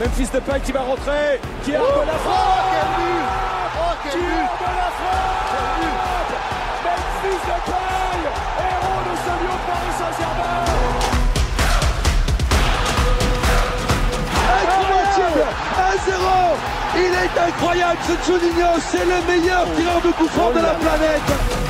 Memphis Depay qui va rentrer, qui a oh, de la frappe oh, quel but. Oh, quel Qui but de la frappe Memphis Depay, héros de ce lieu Paris Saint-Germain. Incroyable. 1-0 Il est incroyable ce Juninho, c'est le meilleur tireur de coup franc de la planète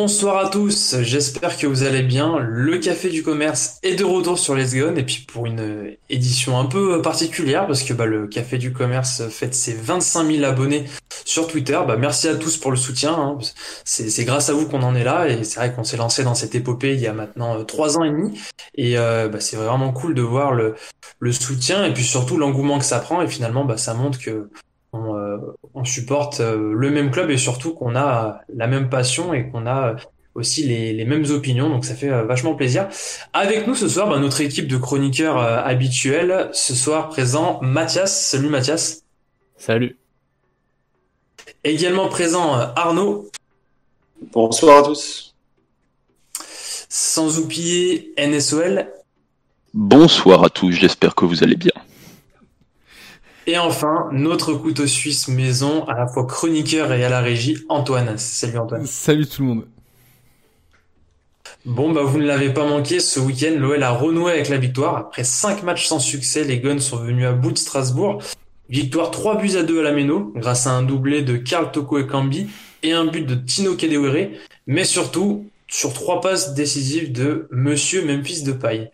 Bonsoir à tous, j'espère que vous allez bien. Le Café du Commerce est de retour sur Les Gone et puis pour une édition un peu particulière parce que bah, le Café du Commerce fête ses 25 000 abonnés sur Twitter. Bah, merci à tous pour le soutien. Hein. C'est grâce à vous qu'on en est là et c'est vrai qu'on s'est lancé dans cette épopée il y a maintenant euh, trois ans et demi et euh, bah, c'est vraiment cool de voir le, le soutien et puis surtout l'engouement que ça prend et finalement bah, ça montre que on, euh, on supporte euh, le même club et surtout qu'on a la même passion et qu'on a aussi les, les, mêmes opinions, donc ça fait euh, vachement plaisir. Avec nous ce soir, bah, notre équipe de chroniqueurs habituels. Ce soir présent Mathias. Salut Mathias. Salut. Également présent Arnaud. Bonsoir à tous. Sans oublier NSOL. Bonsoir à tous, j'espère que vous allez bien. Et enfin, notre couteau suisse maison, à la fois chroniqueur et à la régie, Antoine. Salut Antoine. Salut tout le monde. Bon, bah, vous ne l'avez pas manqué. Ce week-end, l'OL a renoué avec la victoire. Après cinq matchs sans succès, les Guns sont venus à bout de Strasbourg. Victoire 3 buts à 2 à la Méno, grâce à un doublé de Karl Toko et Kambi et un but de Tino Kedewere. Mais surtout, sur trois passes décisives de Monsieur Memphis de Paille.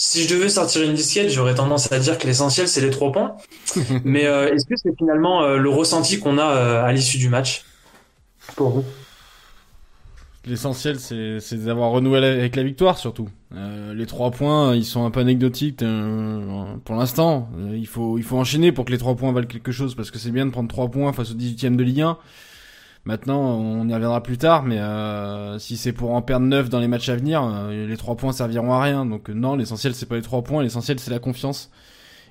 Si je devais sortir une disquette, j'aurais tendance à dire que l'essentiel c'est les trois points. Mais euh, est-ce que c'est finalement euh, le ressenti qu'on a euh, à l'issue du match? Pour vous L'essentiel c'est d'avoir renoué avec la victoire surtout. les trois points ils sont un peu anecdotiques pour l'instant. il faut il faut enchaîner pour que les trois points valent quelque chose parce que c'est bien de prendre trois points face au 18e de Ligue 1. Maintenant, on y reviendra plus tard, mais euh, si c'est pour en perdre 9 dans les matchs à venir, euh, les 3 points serviront à rien. Donc non, l'essentiel c'est pas les 3 points, l'essentiel c'est la confiance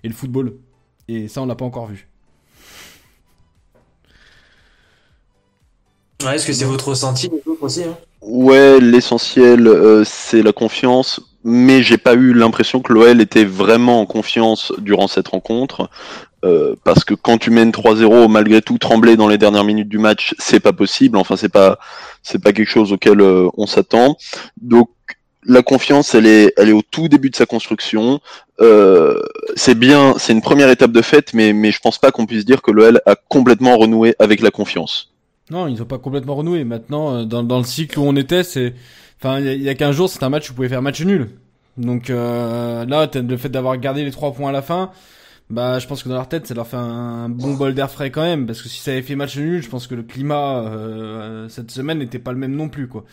et le football. Et ça, on l'a pas encore vu. Est-ce que c'est votre ressenti aussi hein? Ouais, l'essentiel euh, c'est la confiance mais j'ai pas eu l'impression que l'OL était vraiment en confiance durant cette rencontre. Euh, parce que quand tu mènes 3-0, malgré tout, trembler dans les dernières minutes du match, c'est pas possible. Enfin, c'est pas, c'est pas quelque chose auquel euh, on s'attend. Donc, la confiance, elle est, elle est au tout début de sa construction. Euh, c'est bien, c'est une première étape de fait, mais, mais je pense pas qu'on puisse dire que l'OL a complètement renoué avec la confiance. Non, ils ont pas complètement renoué. Maintenant, dans, dans le cycle où on était, c'est, Enfin, il y, a, 15 jours, c'est un match où vous pouvez faire match nul. Donc euh, là, le fait d'avoir gardé les trois points à la fin, bah, je pense que dans leur tête, ça leur fait un, bon bol d'air frais quand même, parce que si ça avait fait match nul, je pense que le climat euh, cette semaine n'était pas le même non plus, quoi.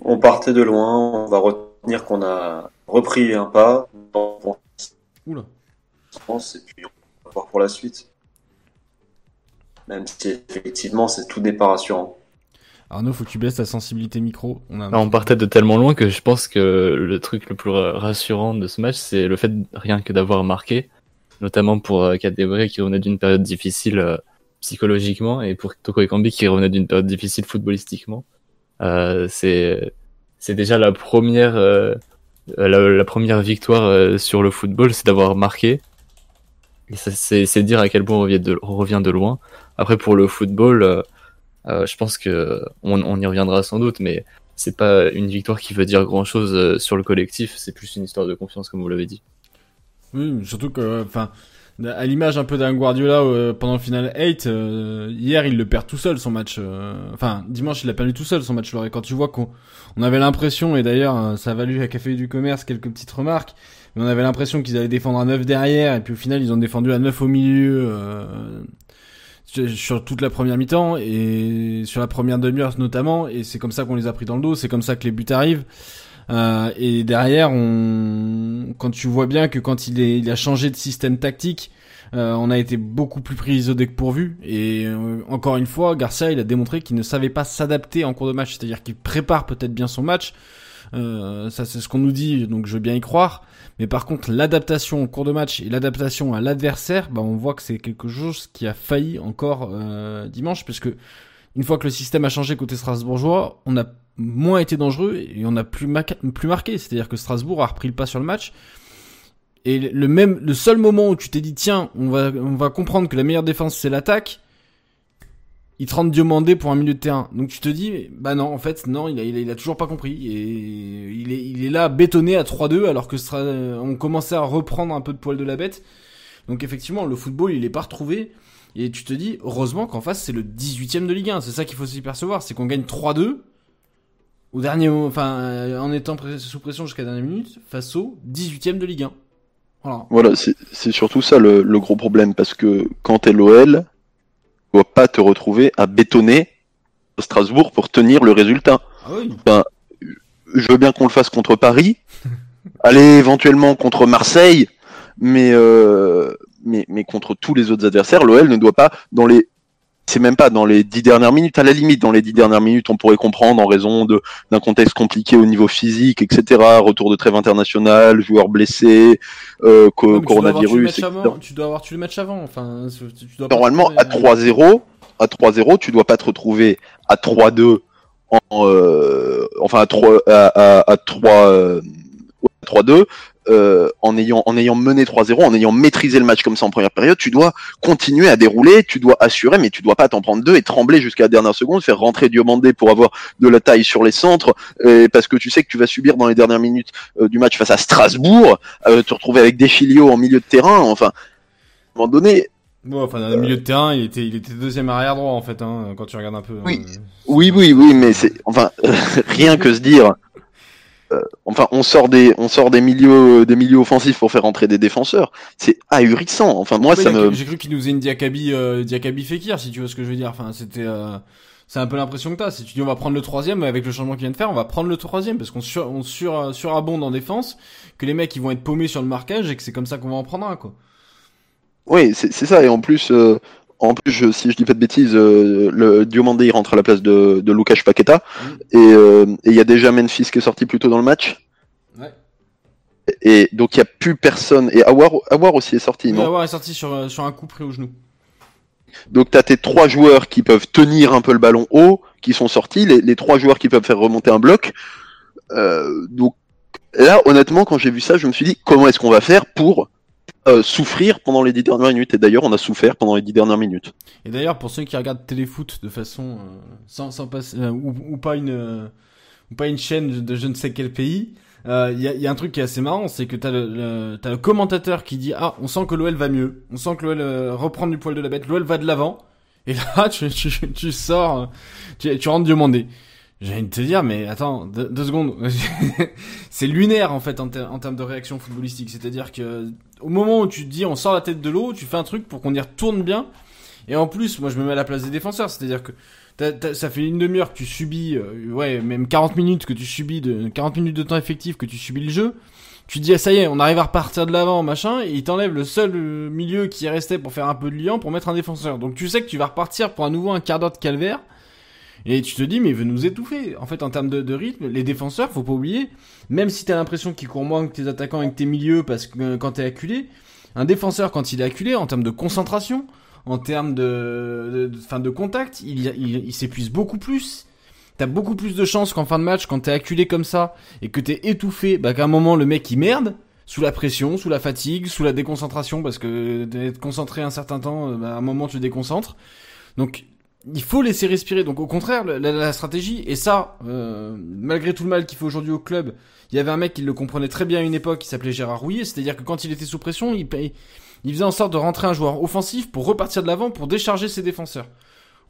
On partait de loin, on va retenir qu'on a repris un pas. Oula. Je pense, et puis on va voir pour la suite. Même si effectivement, c'est tout pas rassurant. Arnaud, faut que tu baisses ta sensibilité micro. On, partait de tellement loin que je pense que le truc le plus rassurant de ce match, c'est le fait rien que d'avoir marqué, notamment pour euh, Kadewere qui revenait d'une période difficile euh, psychologiquement et pour Toko Ekambi qui revenait d'une période difficile footballistiquement. Euh, c'est c'est déjà la première euh, la, première victoire sur le football, c'est d'avoir marqué. Et c'est dire à quel point on revient de, on revient de loin. Après pour le football euh, je pense que on, y reviendra sans doute, mais c'est pas une victoire qui veut dire grand chose euh, sur le collectif. C'est plus une histoire de confiance, comme vous l'avez dit. Oui, surtout que, enfin, à l'image un peu d'un Guardiola euh, pendant le final 8, hier il le perd tout seul son match. enfin, dimanche il a perdu tout seul son match. Et quand tu vois qu'on on avait l'impression, et d'ailleurs ça a valu à Café du Commerce quelques petites remarques, on avait l'impression qu'ils allaient défendre à 9 derrière, et puis au final ils ont défendu à 9 au milieu sur toute la première mi-temps et sur la première demi-heure notamment et c'est comme ça qu'on les a pris dans le dos c'est comme ça que les buts arrivent. Euh, et derrière on quand tu vois bien que quand il, a changé de système tactique euh, on a été beaucoup plus pris au pourvu et euh, encore une fois Garcia il a démontré qu'il ne savait pas s'adapter en cours de match c'est-à-dire qu'il prépare peut-être bien son match euh, ça c'est ce qu'on nous dit donc je veux bien y croire mais par contre, l'adaptation au cours de match et l'adaptation à l'adversaire, bah, on voit que c'est quelque chose qui a failli encore euh, dimanche, parce que une fois que le système a changé côté strasbourgeois, on a moins été dangereux et on a plus, plus marqué. C'est-à-dire que Strasbourg a repris le pas sur le match. Et le même, le seul moment où tu t'es dit, tiens, on va, on va comprendre que la meilleure défense c'est l'attaque, il te rend demandé pour un milieu de terrain. Donc tu te dis, bah non, en fait, non, il a, il a, toujours pas compris. Et il est, il est là bétonné à 3-2 alors que on commençait à reprendre un peu de poil de la bête. Donc effectivement, le football, il est pas retrouvé. Et tu te dis, heureusement qu'en face, c'est le 18ème de Ligue 1. C'est ça qu'il faut s'y percevoir. C'est qu'on gagne 3-2 au dernier enfin, en étant sous pression jusqu'à la dernière minute face au 18ème de Ligue 1. Voilà, voilà c'est surtout ça le, le, gros problème. Parce que quand t'es l'OL, dois pas te retrouver à bétonner Strasbourg pour tenir le résultat. Ah oui. je veux bien qu'on le fasse contre Paris, aller éventuellement contre Marseille, mais, euh, mais, mais contre tous les autres adversaires, l'OL ne doit pas, dans les c'est même pas dans les dix dernières minutes. À la limite, dans les dix dernières minutes, on pourrait comprendre en raison de d'un contexte compliqué au niveau physique, etc. Retour de trêve international, joueurs blessés, euh, coronavirus. Tu dois, tu dois avoir tué le match avant. Enfin, tu dois Normalement, à 3-0, à 3-0, tu dois pas te retrouver à 3-2 en, euh, enfin à 3 à, à, à 3 euh, 3-2 euh, en ayant en ayant mené 3-0, en ayant maîtrisé le match comme ça en première période, tu dois continuer à dérouler, tu dois assurer, mais tu dois pas t'en prendre deux et trembler jusqu'à la dernière seconde, faire rentrer Diomandé pour avoir de la taille sur les centres, parce que tu sais que tu vas subir dans les dernières minutes euh, du match face à Strasbourg, euh, te retrouver avec Deschilio en milieu de terrain, enfin, à un moment donné, Bon, enfin, dans le milieu de terrain, il était, il était deuxième arrière droit en fait, hein, quand tu regardes un peu. Oui, oui, oui, oui, mais c'est, enfin, rien que se dire, euh, enfin, on sort des, on sort des milieux, des milieux offensifs pour faire entrer des défenseurs. C'est ahurissant. Enfin, moi, ça me. J'ai cru qu'il nous faisait une Diakabi, euh, Diakabi Fekir, si tu vois ce que je veux dire. Enfin, c'était, euh, c'est un peu l'impression que t'as. Si tu dis on va prendre le troisième, avec le changement qu'il vient de faire, on va prendre le troisième parce qu'on sur, on sur, surabonde en défense, que les mecs ils vont être paumés sur le marquage et que c'est comme ça qu'on va en prendre un, quoi. Oui, c'est ça. Et en plus, euh, en plus, si je dis pas de bêtises, euh, le Diomandé rentre à la place de, de Lucas Paqueta. Mm. Euh, et il y a déjà Memphis qui est sorti plus tôt dans le match. Ouais. Et donc il n'y a plus personne. Et Awar, Awar aussi est sorti, non? Awar est sorti sur, sur un coup pris au genou. Donc tu as tes trois joueurs qui peuvent tenir un peu le ballon haut, qui sont sortis, les, les trois joueurs qui peuvent faire remonter un bloc. Euh, donc là, honnêtement, quand j'ai vu ça, je me suis dit comment est-ce qu'on va faire pour euh, souffrir pendant les dix dernières minutes. Et d'ailleurs, on a souffert pendant les dix dernières minutes. Et d'ailleurs, pour ceux qui regardent téléfoot de façon euh, sans, sans passer euh, ou, pas une ou pas une chaîne de je ne sais quel pays, il y a, y, a, un truc qui est assez marrant, c'est que t'as le, le t'as le commentateur qui dit ah on sent que l'OL va mieux, on sent que l'OL reprend du poil de la bête, l'OL va de l'avant. Et là, tu, tu, tu sors, tu, tu rentres demander. J'ai envie de te dire, mais attends, deux, secondes. c'est lunaire en fait en, en, termes de réaction footballistique. C'est-à-dire que au moment où tu te dis on sort la tête de l'eau, tu fais un truc pour qu'on y retourne bien. Et en plus, moi je me mets à la place des défenseurs. C'est-à-dire que ça fait une demi-heure que tu subis, euh, ouais, même 40 minutes que tu subis, de 40 minutes de temps effectif que tu subis le jeu. Tu te dis, ah, ça y est, on arrive à repartir de l'avant, machin, et il t'enlève le seul euh, milieu qui restait pour faire un peu de liant pour mettre un défenseur. Donc tu sais que tu vas repartir pour à nouveau un quart d'heure de calvaire. Et tu te dis, mais il veut nous étouffer. En fait, en termes de, rythme, les défenseurs, faut pas oublier, même si t'as l'impression qu'ils courent moins que tes attaquants et que tes milieux, parce que euh, quand t'es acculé, un défenseur, quand il est acculé, en termes de concentration, en termes de, de, fin de contact, il, s'épuise beaucoup plus. T'as beaucoup plus de chances qu'en fin de match, quand t'es acculé comme ça et que t'es étouffé, bah qu'à un moment le mec il merde, sous la pression, sous la fatigue, sous la déconcentration, parce que d'être concentré un certain temps, euh, bah, à un moment tu déconcentres. Donc il faut laisser respirer. Donc au contraire, la, stratégie, et ça, euh, malgré tout le mal qu'il fait aujourd'hui au club, il y avait un mec qui le comprenait très bien à une époque, qui s'appelait Gérard Rouillet, c'est-à-dire que quand il était sous pression, il, il faisait en sorte de rentrer un joueur offensif pour repartir de l'avant, pour décharger ses défenseurs.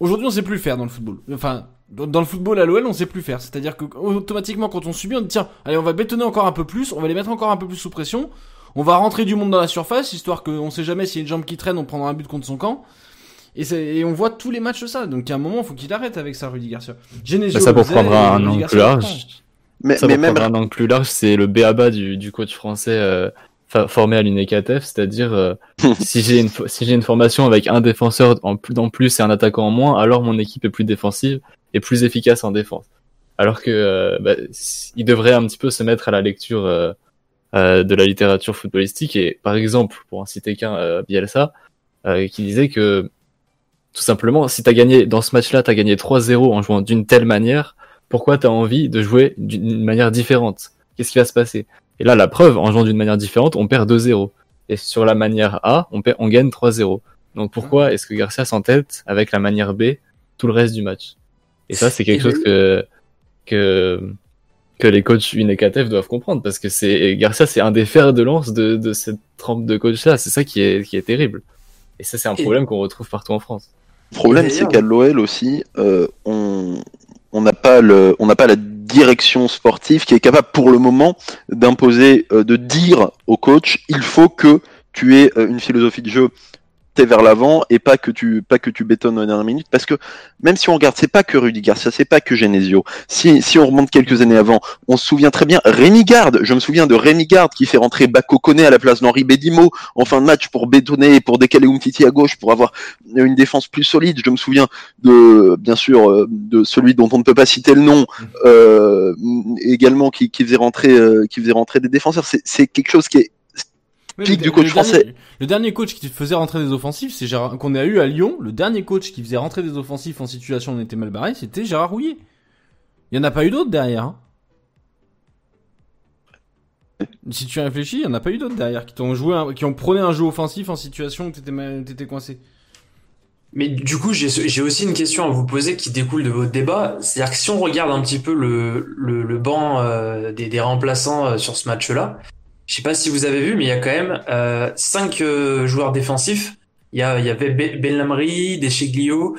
Aujourd'hui, on sait plus le faire dans le football. Enfin, dans le football à l'OL, on sait plus faire. C'est-à-dire que automatiquement, quand on subit, on dit tiens, allez, on va bétonner encore un peu plus, on va les mettre encore un peu plus sous pression, on va rentrer du monde dans la surface, histoire qu'on sait jamais s'il y a une jambe qui traîne, on prendra un but contre son camp. Et, on voit tous les matchs de ça. Donc, à un moment, il faut qu'il arrête avec ça, Rudy Garcia. Genesio, ça pour prendre un angle plus large. Mais, ça pour prendre un angle plus large, c'est le BABA du, du coach français euh, formé à l'UNECATF, c'est-à-dire euh, si j'ai une si j'ai une formation avec un défenseur en plus en plus et un attaquant en moins, alors mon équipe est plus défensive et plus efficace en défense. Alors que euh, bah, il devrait un petit peu se mettre à la lecture de la littérature footballistique et par exemple, pour en citer qu'un, Bielsa, qui disait que tout simplement, si t'as gagné dans ce match-là, t'as gagné 3-0 en jouant d'une telle manière, pourquoi tu as envie de jouer d'une manière différente? Qu'est-ce qui va se passer? Et là, la preuve, en jouant d'une manière différente, on perd 2-0. Et sur la manière A, on, perd, on gagne 3-0. Donc pourquoi est-ce que Garcia s'entête avec la manière B tout le reste du match? Et ça, c'est quelque chose que, que, que les coachs UNECATF doivent comprendre parce que c'est Garcia, c'est un des fers de lance de, de cette trempe de coach là. C'est ça qui est, qui est terrible. Et ça, c'est un problème qu'on retrouve partout en France. Le problème, c'est qu'à l'OL aussi, euh, on on n'a pas le, on n'a pas la direction sportive qui est capable pour le moment d'imposer, euh, de dire au coach, il faut que tu aies euh, une philosophie de jeu vers l'avant et pas que tu pas que tu bétonnes la dernière minute. Parce que même si on regarde c'est pas que Rudy Garcia c'est pas que Genesio. Si, si on remonte quelques années avant on se souvient très bien Rémi Garde. Je me souviens de Rémi Garde qui fait rentrer Bako Kone à la place d'Henri Bedimo en fin de match pour bétonner et pour décaler Umtiti à gauche pour avoir une défense plus solide. Je me souviens de bien sûr euh, de celui dont on ne peut pas citer le nom euh, également qui, qui faisait rentrer euh, qui faisait rentrer des défenseurs. C'est quelque chose qui est du coach français. le dernier coach qui faisait rentrer des offensifs, c'est Gérard, qu'on a eu à Lyon. Le dernier coach qui faisait rentrer des offensifs en situation où on était mal barré, c'était Gérard Rouillet. Il n'y en a pas eu d'autres derrière. Hein. Si tu réfléchis, il n'y en a pas eu d'autres derrière qui ont joué, qui ont prôné un jeu offensif en situation où t'étais, étais coincé. Mais du coup, j'ai aussi une question à vous poser qui découle de votre débat. C'est-à-dire que si on regarde un petit peu le, le, banc euh, des, des, remplaçants euh, sur ce match-là, je sais pas si vous avez vu, mais il y a quand même euh, cinq euh, joueurs défensifs. Il y, a, il y avait Bellamri, Deschiglio,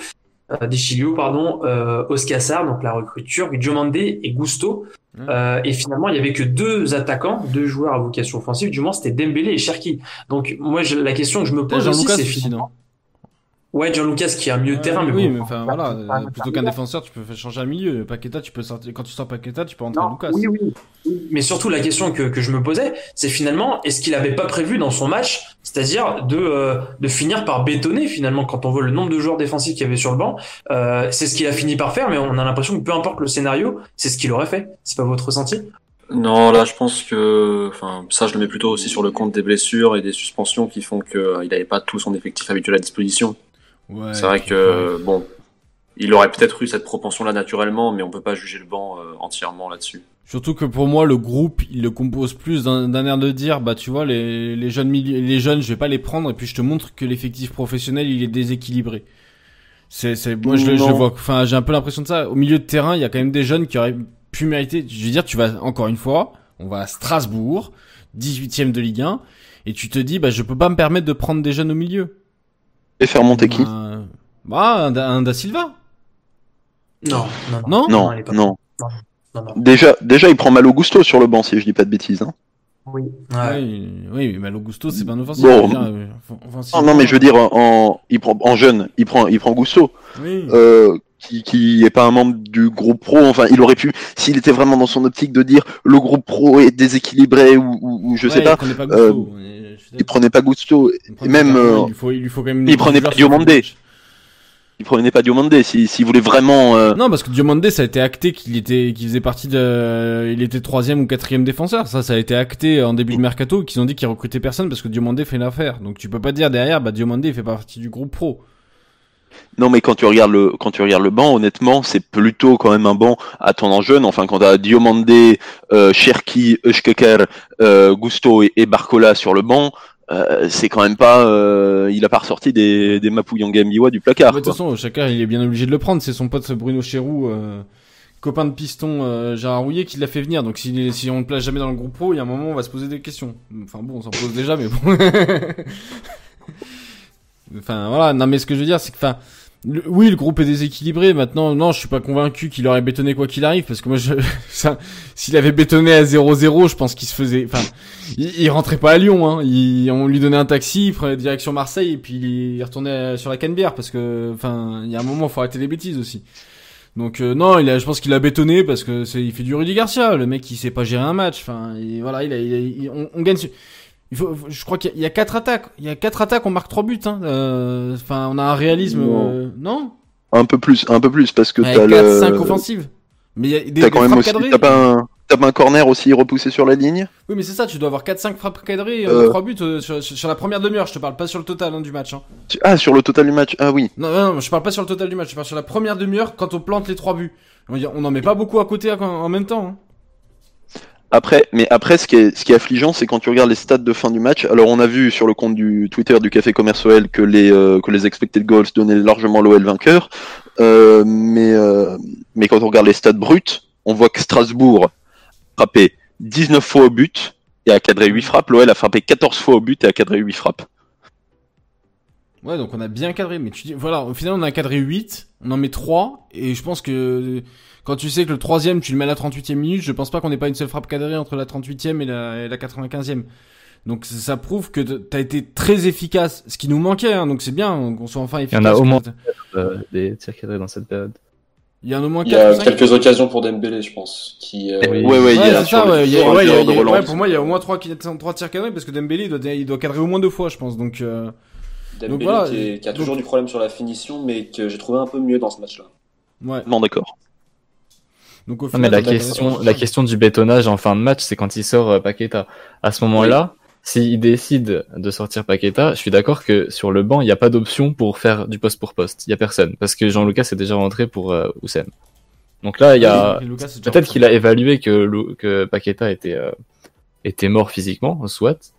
euh, Deschilio, pardon, euh, Oscassar, donc la recrue turque, Diomandé et Gusto. Euh, et finalement, il y avait que deux attaquants, deux joueurs à vocation offensive. Du moins, c'était Dembélé et Cherki. Donc, moi, je, la question que je me pose aussi, c'est finalement. Ouais, John Lucas qui a un milieu de terrain, mais oui, mais enfin voilà, euh, plutôt qu'un défenseur, tu peux changer un milieu. Paqueta, tu peux sortir quand tu sors Paqueta, tu peux rentrer Lucas. Oui, oui. Mais surtout la question que, que je me posais, c'est finalement est-ce qu'il avait pas prévu dans son match, c'est-à-dire de euh, de finir par bétonner finalement quand on voit le nombre de joueurs défensifs qu'il y avait sur le banc, euh, c'est ce qu'il a fini par faire, mais on a l'impression que peu importe le scénario, c'est ce qu'il aurait fait. C'est pas votre ressenti? Non, là, je pense que, enfin, ça, je le mets plutôt aussi sur le compte des blessures et des suspensions qui font qu'il n'avait pas tout son effectif habituel à disposition c'est vrai que, bon, il aurait peut-être eu cette propension-là naturellement, mais on peut pas juger le banc euh, entièrement là-dessus. Surtout que pour moi, le groupe, il le compose plus d'un air de dire, bah tu vois, les, les jeunes les jeunes, je vais pas les prendre, et puis je te montre que l'effectif professionnel, il est déséquilibré. C'est, c'est, moi je, je vois, enfin j'ai un peu l'impression de ça. Au milieu de terrain, il y a quand même des jeunes qui auraient pu mériter. Je veux dire, tu vas encore une fois, on va à Strasbourg, 18ème de Ligue 1, et tu te dis, bah je peux pas me permettre de prendre des jeunes au milieu. Et faire monter qui? Bah, un, Da Silva. Non, non, non. Non, Déjà, déjà, il prend Malo Gusto sur le banc, si je dis pas de bêtises. Hein. Oui. oui, oui, Malo Gusto, c'est pas un offensif. Bon, euh, non, non, mais je veux dire, en, il prend, en jeune, il prend, il prend Gusto. Oui. Euh, qui, qui est pas un membre du groupe pro. Enfin, il aurait pu, s'il était vraiment dans son optique de dire le groupe pro est déséquilibré ou, ou, je sais pas. Gusto. Euh, il prenait pas Gusto. Il même, euh, il, faut, il lui faut quand même. Il prenait pas Diomandé. Il prenait pas Diomandé s'il si, voulait vraiment. Euh... Non, parce que Diomandé, ça a été acté qu'il était, qu'il faisait partie de, il était troisième ou quatrième défenseur. Ça, ça a été acté en début de mercato, qu'ils ont dit qu'ils recrutaient personne parce que Diomandé fait l'affaire. Donc tu peux pas dire derrière, bah Diomandé il fait partie du groupe pro. Non, mais quand tu regardes le quand tu regardes le banc, honnêtement, c'est plutôt quand même un banc à tendance jeune. Enfin, quand t'as Diomandé, euh, Cherki, Eushkeker, euh, Gusto et, Barcola sur le banc, euh, c'est quand même pas, euh, il a pas ressorti des des Mapuyanga du placard. De toute façon, chacun il est bien obligé de le prendre. C'est son pote Bruno Chéroux, copain de piston Gérard Rouillet, qui l'a fait venir. Donc si si on ne place jamais dans le groupe pro, il y a un moment on va se poser des questions. Enfin bon, on s'en pose déjà, mais bon. enfin voilà. Non mais ce que je veux dire, c'est que enfin oui, le groupe est déséquilibré. Maintenant, non, je suis pas convaincu qu'il aurait bétonné quoi qu'il arrive, parce que moi, je, s'il avait bétonné à 0-0, je pense qu'il se faisait, enfin, il, rentrait pas à Lyon, hein. Il, on lui donnait un taxi, il prenait direction Marseille, et puis il retournait sur la Canebière, parce que, enfin, il y a un moment, faut arrêter les bêtises aussi. Donc euh, non, il a, je pense qu'il a bétonné parce que c'est, il fait du Rudy Garcia, le mec qui sait pas gérer un match. Enfin, voilà, il a, il on, on, gagne. Il faut, je crois qu'il y, a quatre attaques. Il y a quatre attaques, on marque trois buts. Hein. Euh, enfin, on a un réalisme, non, euh, Un peu plus, un peu plus parce que t'as le. 5 offensives. Mais il y a des, t'as quand même aussi, t'as pas un, un corner aussi repoussé sur la ligne? Oui, mais c'est ça, tu dois avoir 4-5 frappes cadrées, euh, 3 buts euh, sur, sur, la première demi-heure. Je te parle pas sur le total hein, du match. Hein. Ah, sur le total du match, ah oui. Non, non, non, je parle pas sur le total du match, je parle sur la première demi-heure quand on plante les 3 buts. On en met pas beaucoup à côté en même temps. Hein. Après, mais après, ce qui est, affligeant, c'est quand tu regardes les stats de fin du match. Alors, on a vu sur le compte du Twitter du Café Commerce OL que les, euh, que les expected goals donnaient largement l'OL vainqueur. Euh, mais, euh, mais quand on regarde les stats brutes, on voit que Strasbourg frappé 19 fois au but et a cadré 8 frappes. L'OL a frappé 14 fois au but et a cadré 8 frappes. Ouais, donc on a bien cadré. Mais tu dis, voilà, au final, on a cadré 8, on en met 3, et je pense que quand tu sais que le troisième, tu le mets à la 38e minute, je pense pas qu'on ait pas une seule frappe cadrée entre la 38e et la, et la 95e. Donc ça prouve que t'as été très efficace, ce qui nous manquait, hein, donc c'est bien qu'on soit enfin efficace. Il y en a au moins euh, des tirs cadrés dans cette période. Il y a au moins il y a quelques occasions pour Dembélé, je pense. Qui, euh... oui. Ouais, ouais, il y a, ça, ouais, il y a, ouais, ouais, pour moi, il y a au moins 3, 3 tirs cadrés parce que Dembélé, il doit, il doit cadrer au moins deux fois, je pense. Donc, euh... Dembélé donc, voilà, qui, qui, a toujours du problème sur la finition, mais que j'ai trouvé un peu mieux dans ce match-là. Ouais. Non, d'accord. Donc, au final, mais la question, la question du bétonnage en fin de match, c'est quand il sort euh, Paqueta. À ce moment-là, s'il décide de sortir Paqueta, je suis d'accord que sur le banc, il n'y a pas d'option pour faire du poste pour poste. Il y a personne parce que Jean-Lucas est déjà rentré pour euh, Oussem. Donc là, il y a peut-être qu'il a évalué que que Paqueta était euh, était mort physiquement, soit.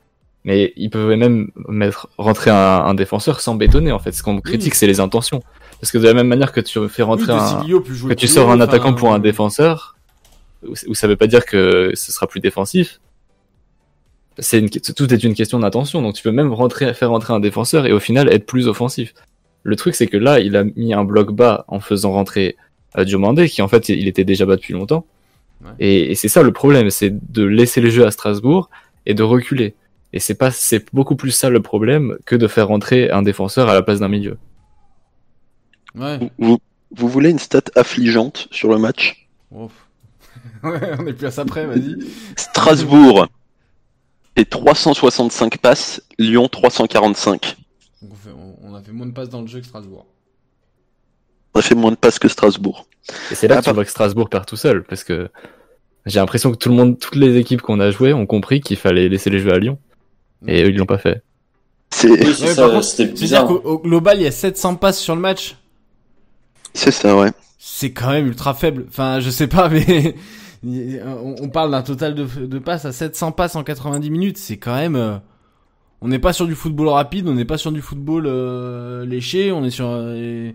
Mais il pouvait même mettre rentrer un, un défenseur sans bétonner en fait. Ce qu'on critique, c'est les intentions. Parce que de la même manière que tu fais rentrer un, que tu sors un attaquant pour un défenseur, ou ça veut pas dire que ce sera plus défensif. C'est une, tout est une question d'intention. Donc tu peux même rentrer, faire rentrer un défenseur et au final être plus offensif. Le truc c'est que là, il a mis un bloc bas en faisant rentrer euh, Diomandé, qui en fait il était déjà bas depuis longtemps. Et, et c'est ça le problème, c'est de laisser le jeu à Strasbourg et de reculer. Et c'est pas, c'est beaucoup plus ça le problème que de faire rentrer un défenseur à la place d'un milieu. Vous, vous, voulez une stat affligeante sur le match? Ouais, on est plus à ça près, vas-y. Strasbourg et 365 passes, Lyon 345. on, a fait moins de passes dans le jeu que Strasbourg. On a fait moins de passes que Strasbourg. Et c'est là ah, que tu vois que Strasbourg perd tout seul, parce que j'ai l'impression que tout le monde, toutes les équipes qu'on a jouées ont compris qu'il fallait laisser les jeux à Lyon. Et eux, ils l'ont pas fait. C'est bizarre qu'au global, il y a 700 passes sur le match? C'est ça, ouais. C'est quand même ultra faible. Enfin, je sais pas, mais on parle d'un total de, de passes à 700 passes en 90 minutes. C'est quand même. Euh, on n'est pas sur du football rapide, on n'est pas sur du football euh, léché, on est sur. Euh,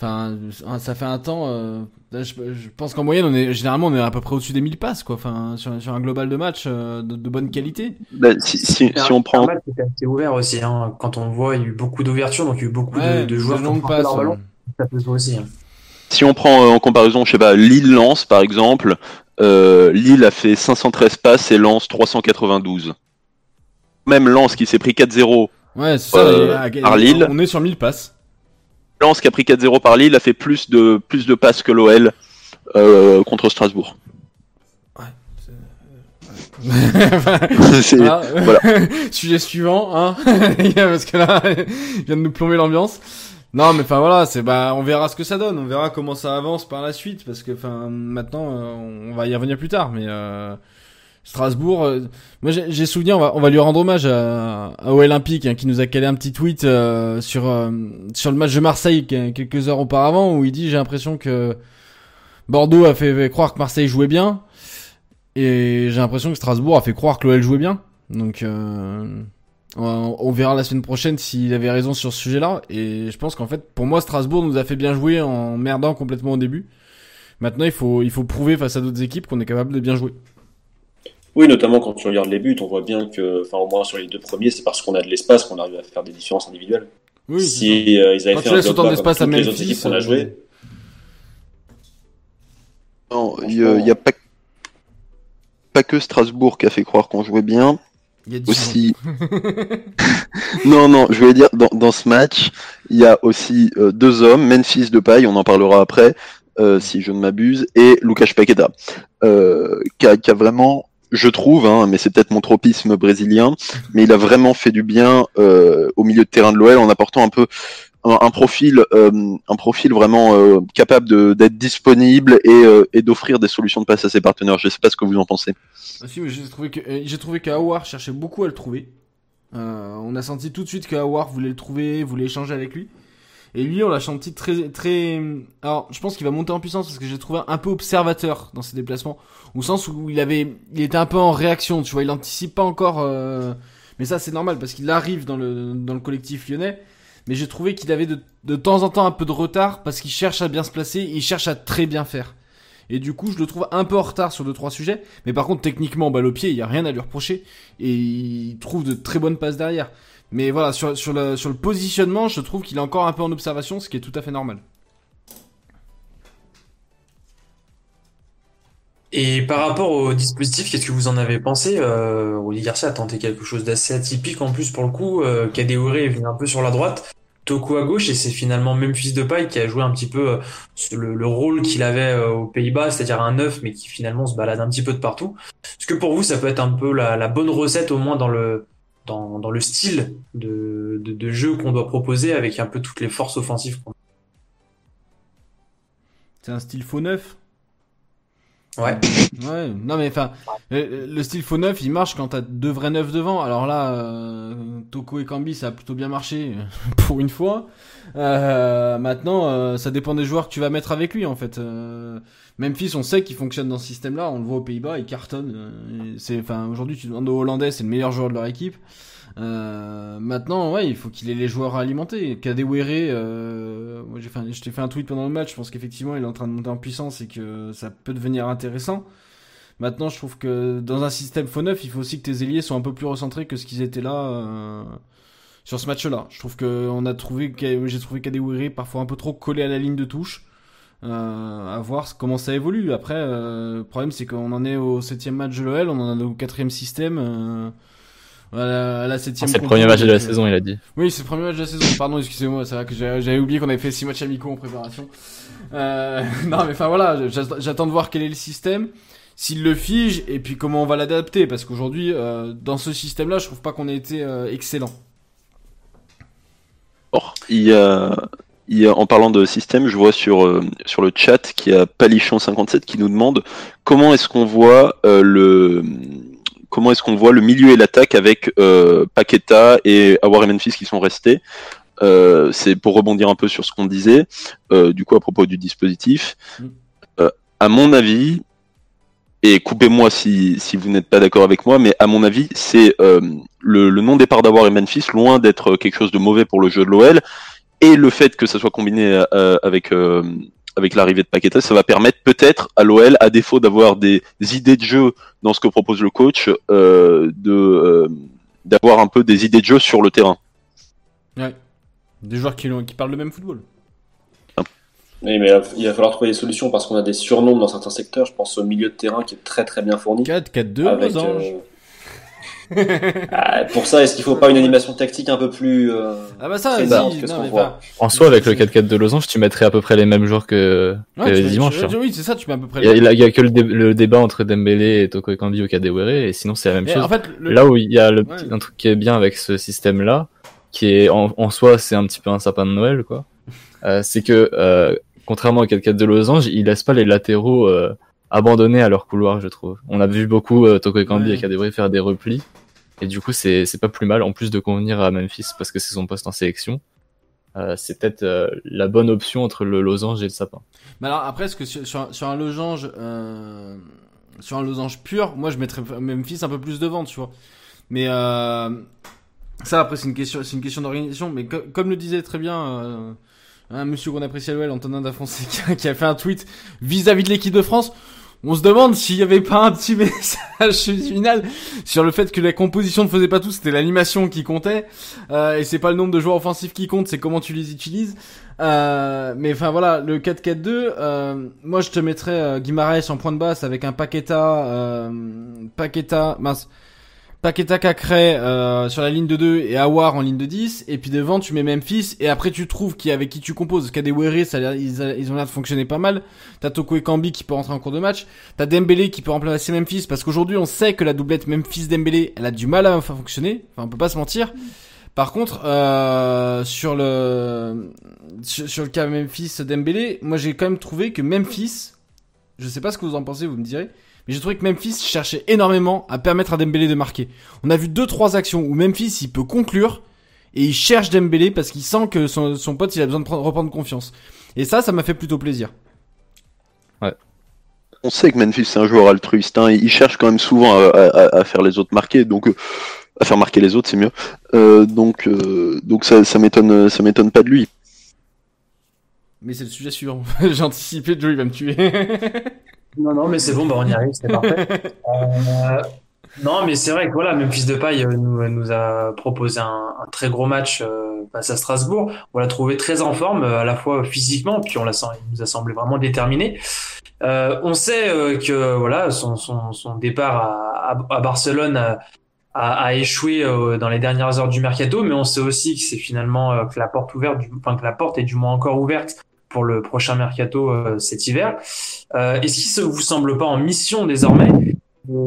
enfin, ça fait un temps. Je, pense qu'en moyenne, on est généralement on est à peu près au-dessus des 1000 passes, quoi. Enfin, sur, sur un global de match de, de, bonne qualité. Bah, si, si, si on prend. C'était assez ouvert aussi. Hein. Quand on voit, il y a eu beaucoup d'ouverture, donc il y a eu beaucoup de, de, joueurs qui ont passé leur ballon. Hein. Si on prend euh, en comparaison, je sais pas, Lille-Lens par exemple, euh, Lille a fait 513 passes et Lens 392. Même Lens qui s'est pris 4-0 ouais, euh, par Lille. On est sur 1000 passes. Lens qui a pris 4-0 par Lille a fait plus de, plus de passes que l'OL contre Strasbourg. Ah, sujet suivant, hein parce que là, il vient de nous plomber l'ambiance. Non, mais enfin voilà, c'est bah on verra ce que ça donne, on verra comment ça avance par la suite parce que enfin maintenant euh, on va y revenir plus tard, mais euh, Strasbourg, euh, moi j'ai souvenir, on va, on va lui rendre hommage à, à Olympique hein, qui nous a calé un petit tweet sur sur le match de Marseille quelques heures auparavant où il dit j'ai l'impression que Bordeaux a fait croire que Marseille jouait bien et j'ai l'impression que Strasbourg a fait croire que l'OL jouait bien, donc. On verra la semaine prochaine s'il avait raison sur ce sujet-là. Et je pense qu'en fait, pour moi, Strasbourg nous a fait bien jouer en merdant complètement au début. Maintenant, il faut, il faut prouver face à d'autres équipes qu'on est capable de bien jouer. Oui, notamment quand tu regardes les buts, on voit bien que, enfin, au moins sur les deux premiers, c'est parce qu'on a de l'espace qu'on arrive à faire des différences individuelles. Oui, si euh, ils avaient quand fait tu laisses autant d'espace à les autres équipes qu'on a joué. Non, il n'y a, pas, pas que Strasbourg qui a fait croire qu'on jouait bien aussi. non, non, je vais dire, dans, dans ce match, il y a aussi euh, deux hommes, Memphis de paille, on en parlera après, euh, si je ne m'abuse, et Lucas Paqueta, euh, qui, a, qui, a, vraiment, je trouve, hein, mais c'est peut-être mon tropisme brésilien, mais il a vraiment fait du bien euh, au milieu de terrain de l'OL en apportant un peu un, profil, un profil vraiment capable d'être disponible et, et d'offrir des solutions de passe à ses partenaires. Je sais pas ce que vous en pensez. Ah, j'ai trouvé que qu'Awar cherchait beaucoup à le trouver. on a senti tout de suite qu'Awar voulait le trouver, voulait échanger avec lui. Et lui, on l'a senti très, très. Alors, je pense qu'il va monter en puissance parce que j'ai trouvé un peu observateur dans ses déplacements, au sens où il avait, il était un peu en réaction. Tu vois, il anticipe pas encore. Euh, mais ça, c'est normal parce qu'il arrive dans le dans le collectif lyonnais. Mais j'ai trouvé qu'il avait de, de temps en temps un peu de retard parce qu'il cherche à bien se placer, il cherche à très bien faire. Et du coup, je le trouve un peu en retard sur deux trois sujets. Mais par contre, techniquement, balle au pied, il y a rien à lui reprocher et il trouve de très bonnes passes derrière. Mais voilà, sur, le, positionnement, je trouve qu'il est encore un peu en observation, ce qui est tout à fait normal. Et par rapport au dispositif, qu'est-ce que vous en avez pensé euh, Garcia a tenté quelque chose d'assez atypique en plus pour le coup. Euh, Kadewere est venu un peu sur la droite, Toko à gauche, et c'est finalement Memphis Depay qui a joué un petit peu euh, le, rôle qu'il avait euh, aux Pays-Bas, c'est-à-dire un neuf, mais qui finalement se balade un petit peu de partout. Est-ce que pour vous, ça peut être un peu la bonne recette au moins dans le dans, le style de, de, jeu qu'on doit proposer avec un peu toutes les forces offensives. C'est un style faux neuf? Ouais. Ouais, non mais enfin, le style faux neuf, il marche quand t'as deux vrais neufs devant. Alors là, euh, Toko et Kambi, ça a plutôt bien marché pour une fois. Euh, maintenant, euh, ça dépend des joueurs que tu vas mettre avec lui en fait. Memphis, on sait qu'il fonctionne dans ce système-là. On le voit aux Pays-Bas, il cartonne. c'est, enfin, aujourd'hui, tu demandes aux Hollandais, c'est le meilleur joueur de leur équipe. maintenant, ouais, il faut qu'il ait les joueurs alimentés. Kadewere, euh, moi j'ai fait, je t'ai fait un tweet pendant le match. Je pense qu'effectivement, il est en train de monter en puissance et que ça peut devenir intéressant. Maintenant, je trouve que dans un système faux neuf, il faut aussi que tes ailiers soient un peu plus recentrés que ce qu'ils étaient là euh, sur ce match-là. Je trouve que on a trouvé, j'ai trouvé Kadewere parfois un peu trop collé à la ligne de touche. Euh, à voir comment ça évolue. Après, euh, le problème c'est qu'on en est au septième match de l'OL, on en est au quatrième système. Euh, à la, septième. c'est le premier match de la saison, il a dit. Oui, c'est le premier match de la saison. Pardon, excusez-moi, c'est vrai que j'avais oublié qu'on avait fait six matchs amicaux en préparation. Euh, non, mais enfin voilà, j'attends de voir quel est le système, s'il le fige et puis comment on va l'adapter, parce qu'aujourd'hui, euh, dans ce système-là, je trouve pas qu'on ait été euh, excellent. Or, il en parlant de système, je vois sur, euh, sur le chat qu'il y a Palichon57 qui nous demande comment est-ce qu'on voit euh, le comment est-ce qu'on voit le milieu et l'attaque avec euh, Paqueta et Awar et Memphis qui sont restés. C'est pour rebondir un peu sur ce qu'on disait, du coup à propos du dispositif. Mm. à mon avis, et coupez-moi si, si vous n'êtes pas d'accord avec moi, mais à mon avis, c'est le, le non-départ d'Awar et Memphis, loin d'être quelque chose de mauvais pour le jeu de l'OL, et le fait que ça soit combiné euh, avec euh, avec l'arrivée de Paqueta, ça va permettre peut-être à l'OL, à défaut d'avoir des, idées de jeu dans ce que propose le coach, euh, de d'avoir un peu des idées de jeu sur le terrain. Ouais. Des joueurs qui, qui parlent le même football. Oui, mais il va falloir trouver des solutions parce qu'on a des surnoms dans certains secteurs. Je pense au milieu de terrain qui est très très bien fourni. 4-4-2, avec, ah, pour ça, est-ce qu'il faut pas une animation tactique un peu plus euh, Ah bah ça, En soi, avec le 4-4 de Losange, tu mettrais à peu près les mêmes joueurs que, dimanche. Hein. Oui, c'est ça, tu mets à peu près. Il y, a, que le, débat entre Dembélé et Toko Ekambi au Kadewere, et sinon c'est la même chose. Là où il y a le un truc qui est bien avec ce système-là, qui est en, soi, c'est un petit peu un sapin de Noël, quoi. euh, c'est que euh, contrairement au 4-4 de Losange, il laisse pas les latéraux euh, abandonnés à leur couloir, je trouve. On a vu beaucoup euh, Toko Ekambi et Kadewere faire des replis. Et du coup, c'est pas plus mal, en plus de convenir à Memphis parce que c'est son poste en sélection. Euh, c'est peut-être euh, la bonne option entre le losange et le sapin. Mais alors après, est-ce que sur, sur, un losange, euh, sur un losange pur, moi je mettrais Memphis un peu plus devant, tu vois. Mais euh, ça après c'est une question, c'est une question d'organisation. Mais comme le disait très bien euh, un monsieur qu'on apprécie à l'OL, Antonin Dafonseca, qui a fait un tweet vis-à-vis -vis de l'équipe de France on se demande s'il y avait pas un petit message final sur le fait que la composition ne faisait pas tout, c'était l'animation qui comptait, euh, et c'est pas le nombre de joueurs offensifs qui compte, c'est comment tu les utilises. Euh, mais enfin voilà, le 4-4-2, euh, moi je te mettrais euh, Guimaraes en point de basse avec un Paqueta, euh, Paqueta, mince, Paqueta Cacré euh, sur la ligne de 2 et Awar en ligne de 10 et puis devant tu mets Memphis et après tu trouves qui avec qui tu composes. Kadewere ça ils, ils ont l'air de fonctionner pas mal. T'as Toko et Kambi qui peut rentrer en cours de match. T'as Dembélé qui peut remplacer Memphis parce qu'aujourd'hui on sait que la doublette Memphis Dembélé elle a du mal à fonctionner. Enfin on peut pas se mentir. Par contre, euh, sur le sur, le cas Memphis Dembélé, moi j'ai quand même trouvé que Memphis, je sais pas ce que vous en pensez, vous me direz, mais j'ai trouvé que Memphis cherchait énormément à permettre à Dembélé de marquer. On a vu deux trois actions où Memphis il peut conclure et il cherche Dembélé parce qu'il sent que son, son pote il a besoin de reprendre confiance. Et ça, ça m'a fait plutôt plaisir. Ouais. On sait que Memphis c'est un joueur altruiste, hein. il cherche quand même souvent à, faire les autres marquer, donc euh, à faire marquer les autres c'est mieux. Euh, donc euh, donc ça, ça m'étonne ça m'étonne pas de lui. Mais c'est le sujet suivant. J'ai anticipé, Joe il va me tuer. non non mais c'est bon, bah on y arrive, c'est parfait. Non, mais c'est vrai que voilà, même Fils de Paille euh, nous, nous a proposé un, un, très gros match euh, face à Strasbourg. On l'a trouvé très en forme, euh, à la fois physiquement, puis on l'a il nous a semblé vraiment déterminé. Euh, on sait que voilà, son, son, son départ à, à, Barcelone a, a, échoué dans les dernières heures du mercato, mais on sait aussi que c'est finalement que la porte ouverte, du, enfin que la porte est du moins encore ouverte pour le prochain mercato cet hiver. Est-ce qu'il ne vous semble pas en mission désormais?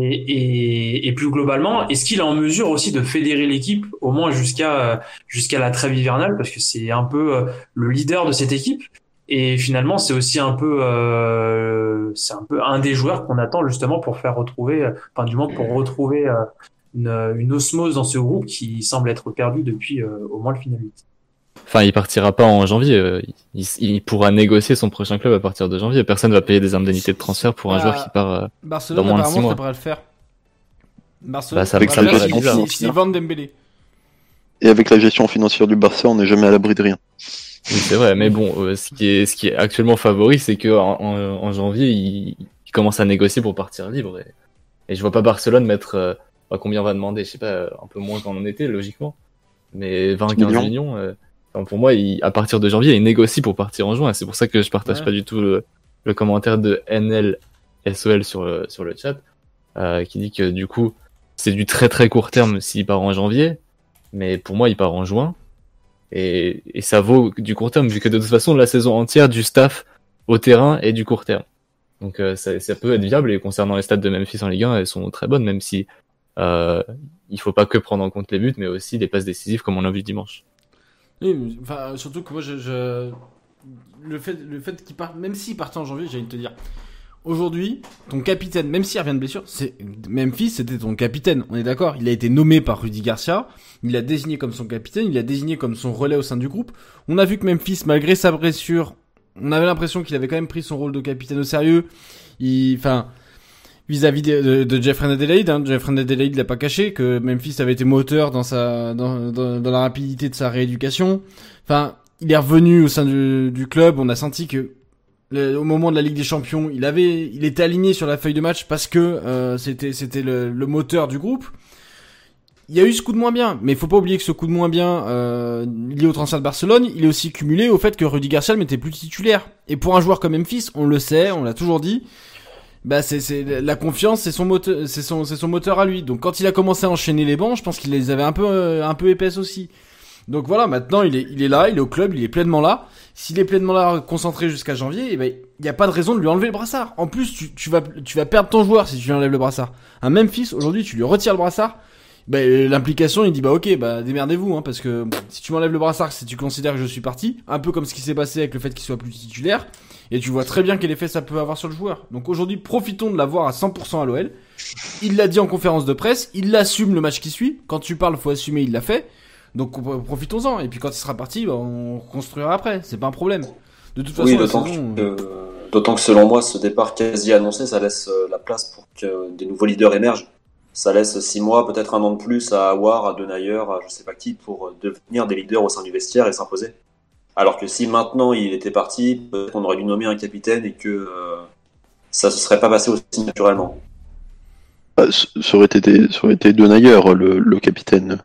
Et, et, plus globalement, est-ce qu'il est en mesure aussi de fédérer l'équipe au moins jusqu'à jusqu'à la trêve hivernale? Parce que c'est un peu euh, le leader de cette équipe et finalement c'est aussi un peu euh, c'est un peu un des joueurs qu'on attend justement pour faire retrouver enfin du moins pour retrouver euh, une, une, osmose dans ce groupe qui semble être perdu depuis au moins le finaliste. Enfin, il partira pas en janvier. Euh, il, pourra négocier son prochain club à partir de janvier. Personne va payer des indemnités de transfert pour un joueur qui part euh, Barcelone, dans moins de 6 mois. le faire. Barcelone, bah, avec sa gestion financière. Et avec la gestion financière du Barça, on n'est jamais à l'abri de rien. c'est vrai, mais bon, euh, ce qui est ce qui est actuellement favori, c'est que en, janvier, il, commence à négocier pour partir libre. Et, et je vois pas Barcelone mettre combien on va demander, je sais pas, un peu moins qu'en était logiquement, mais 20-15 millions pour moi, à partir de janvier, il négocie pour partir en juin. C'est pour ça que je partage pas du tout le, commentaire de NLSOL sur le, sur le chat, euh, qui dit que du coup, c'est du très très court terme s'il part en janvier, mais pour moi, il part en juin. Et, ça vaut du court terme, vu que de toute façon, la saison entière du staff au terrain est du court terme. Donc euh, ça, ça, peut être viable, et concernant les stats de Memphis en Ligue 1, elles sont très bonnes, même si euh, il faut pas que prendre en compte les buts, mais aussi les passes décisives comme on l'a vu dimanche. Oui, enfin, surtout que moi, je, le fait, le fait qu'il parte, même s'il partait en janvier, j'ai envie de te dire, aujourd'hui, ton capitaine, même s'il revient de blessure, c'est Memphis, c'était ton capitaine. On est d'accord. Il a été nommé par Rudy Garcia. Il l'a désigné comme son capitaine. Il l'a désigné comme son relais au sein du groupe. On a vu que Memphis, malgré sa blessure, on avait l'impression qu'il avait quand même pris son rôle de capitaine au sérieux. Il, enfin, vis-à-vis de, de, Jeffrey Adelaide. Hein. Jeffrey Adelaide l'a pas caché que Memphis avait été moteur dans sa dans, dans, la rapidité de sa rééducation. Enfin, il est revenu au sein du, du club. On a senti que au moment de la Ligue des Champions, il avait il était aligné sur la feuille de match parce que euh, c'était c'était le, le, moteur du groupe. Il y a eu ce coup de moins bien, mais il faut pas oublier que ce coup de moins bien euh, lié au transfert de Barcelone, il est aussi cumulé au fait que Rudy Garcia n'était plus titulaire. Et pour un joueur comme Memphis, on le sait, on l'a toujours dit, bah c'est c'est la confiance c'est son moteur c'est son son moteur à lui. Donc quand il a commencé à enchaîner les bancs je pense qu'il les avait un peu euh, un peu épaisses aussi. Donc voilà maintenant il est il est là il est au club il est pleinement là. S'il est pleinement là concentré jusqu'à janvier eh ben il y a pas de raison de lui enlever le brassard. En plus tu, tu vas tu vas perdre ton joueur si tu lui enlèves le brassard. Un Memphis aujourd'hui tu lui retires le brassard bah, l'implication, il dit bah ok, bah démerdez-vous, hein, parce que si tu m'enlèves le brassard, si tu considères que je suis parti, un peu comme ce qui s'est passé avec le fait qu'il soit plus titulaire, et tu vois très bien quel effet ça peut avoir sur le joueur. Donc aujourd'hui, profitons de l'avoir à 100% à l'OL. Il l'a dit en conférence de presse, il l'assume le match qui suit. Quand tu parles, faut assumer, il l'a fait. Donc profitons-en. Et puis quand il sera parti, bah, on construira après. C'est pas un problème. De toute façon, oui, d'autant que, d'autant que selon moi, ce départ quasi annoncé, ça laisse euh, la place pour que des nouveaux leaders émergent. Ça laisse six mois, peut-être un an de plus à Awar, à Denayer, à je sais pas qui, pour euh, devenir des leaders au sein du vestiaire et s'imposer. Alors que si maintenant il était parti, peut-être qu'on aurait dû nommer un capitaine et que euh, ça se serait pas passé aussi naturellement. Bah, ça aurait été, ça aurait été le, le capitaine.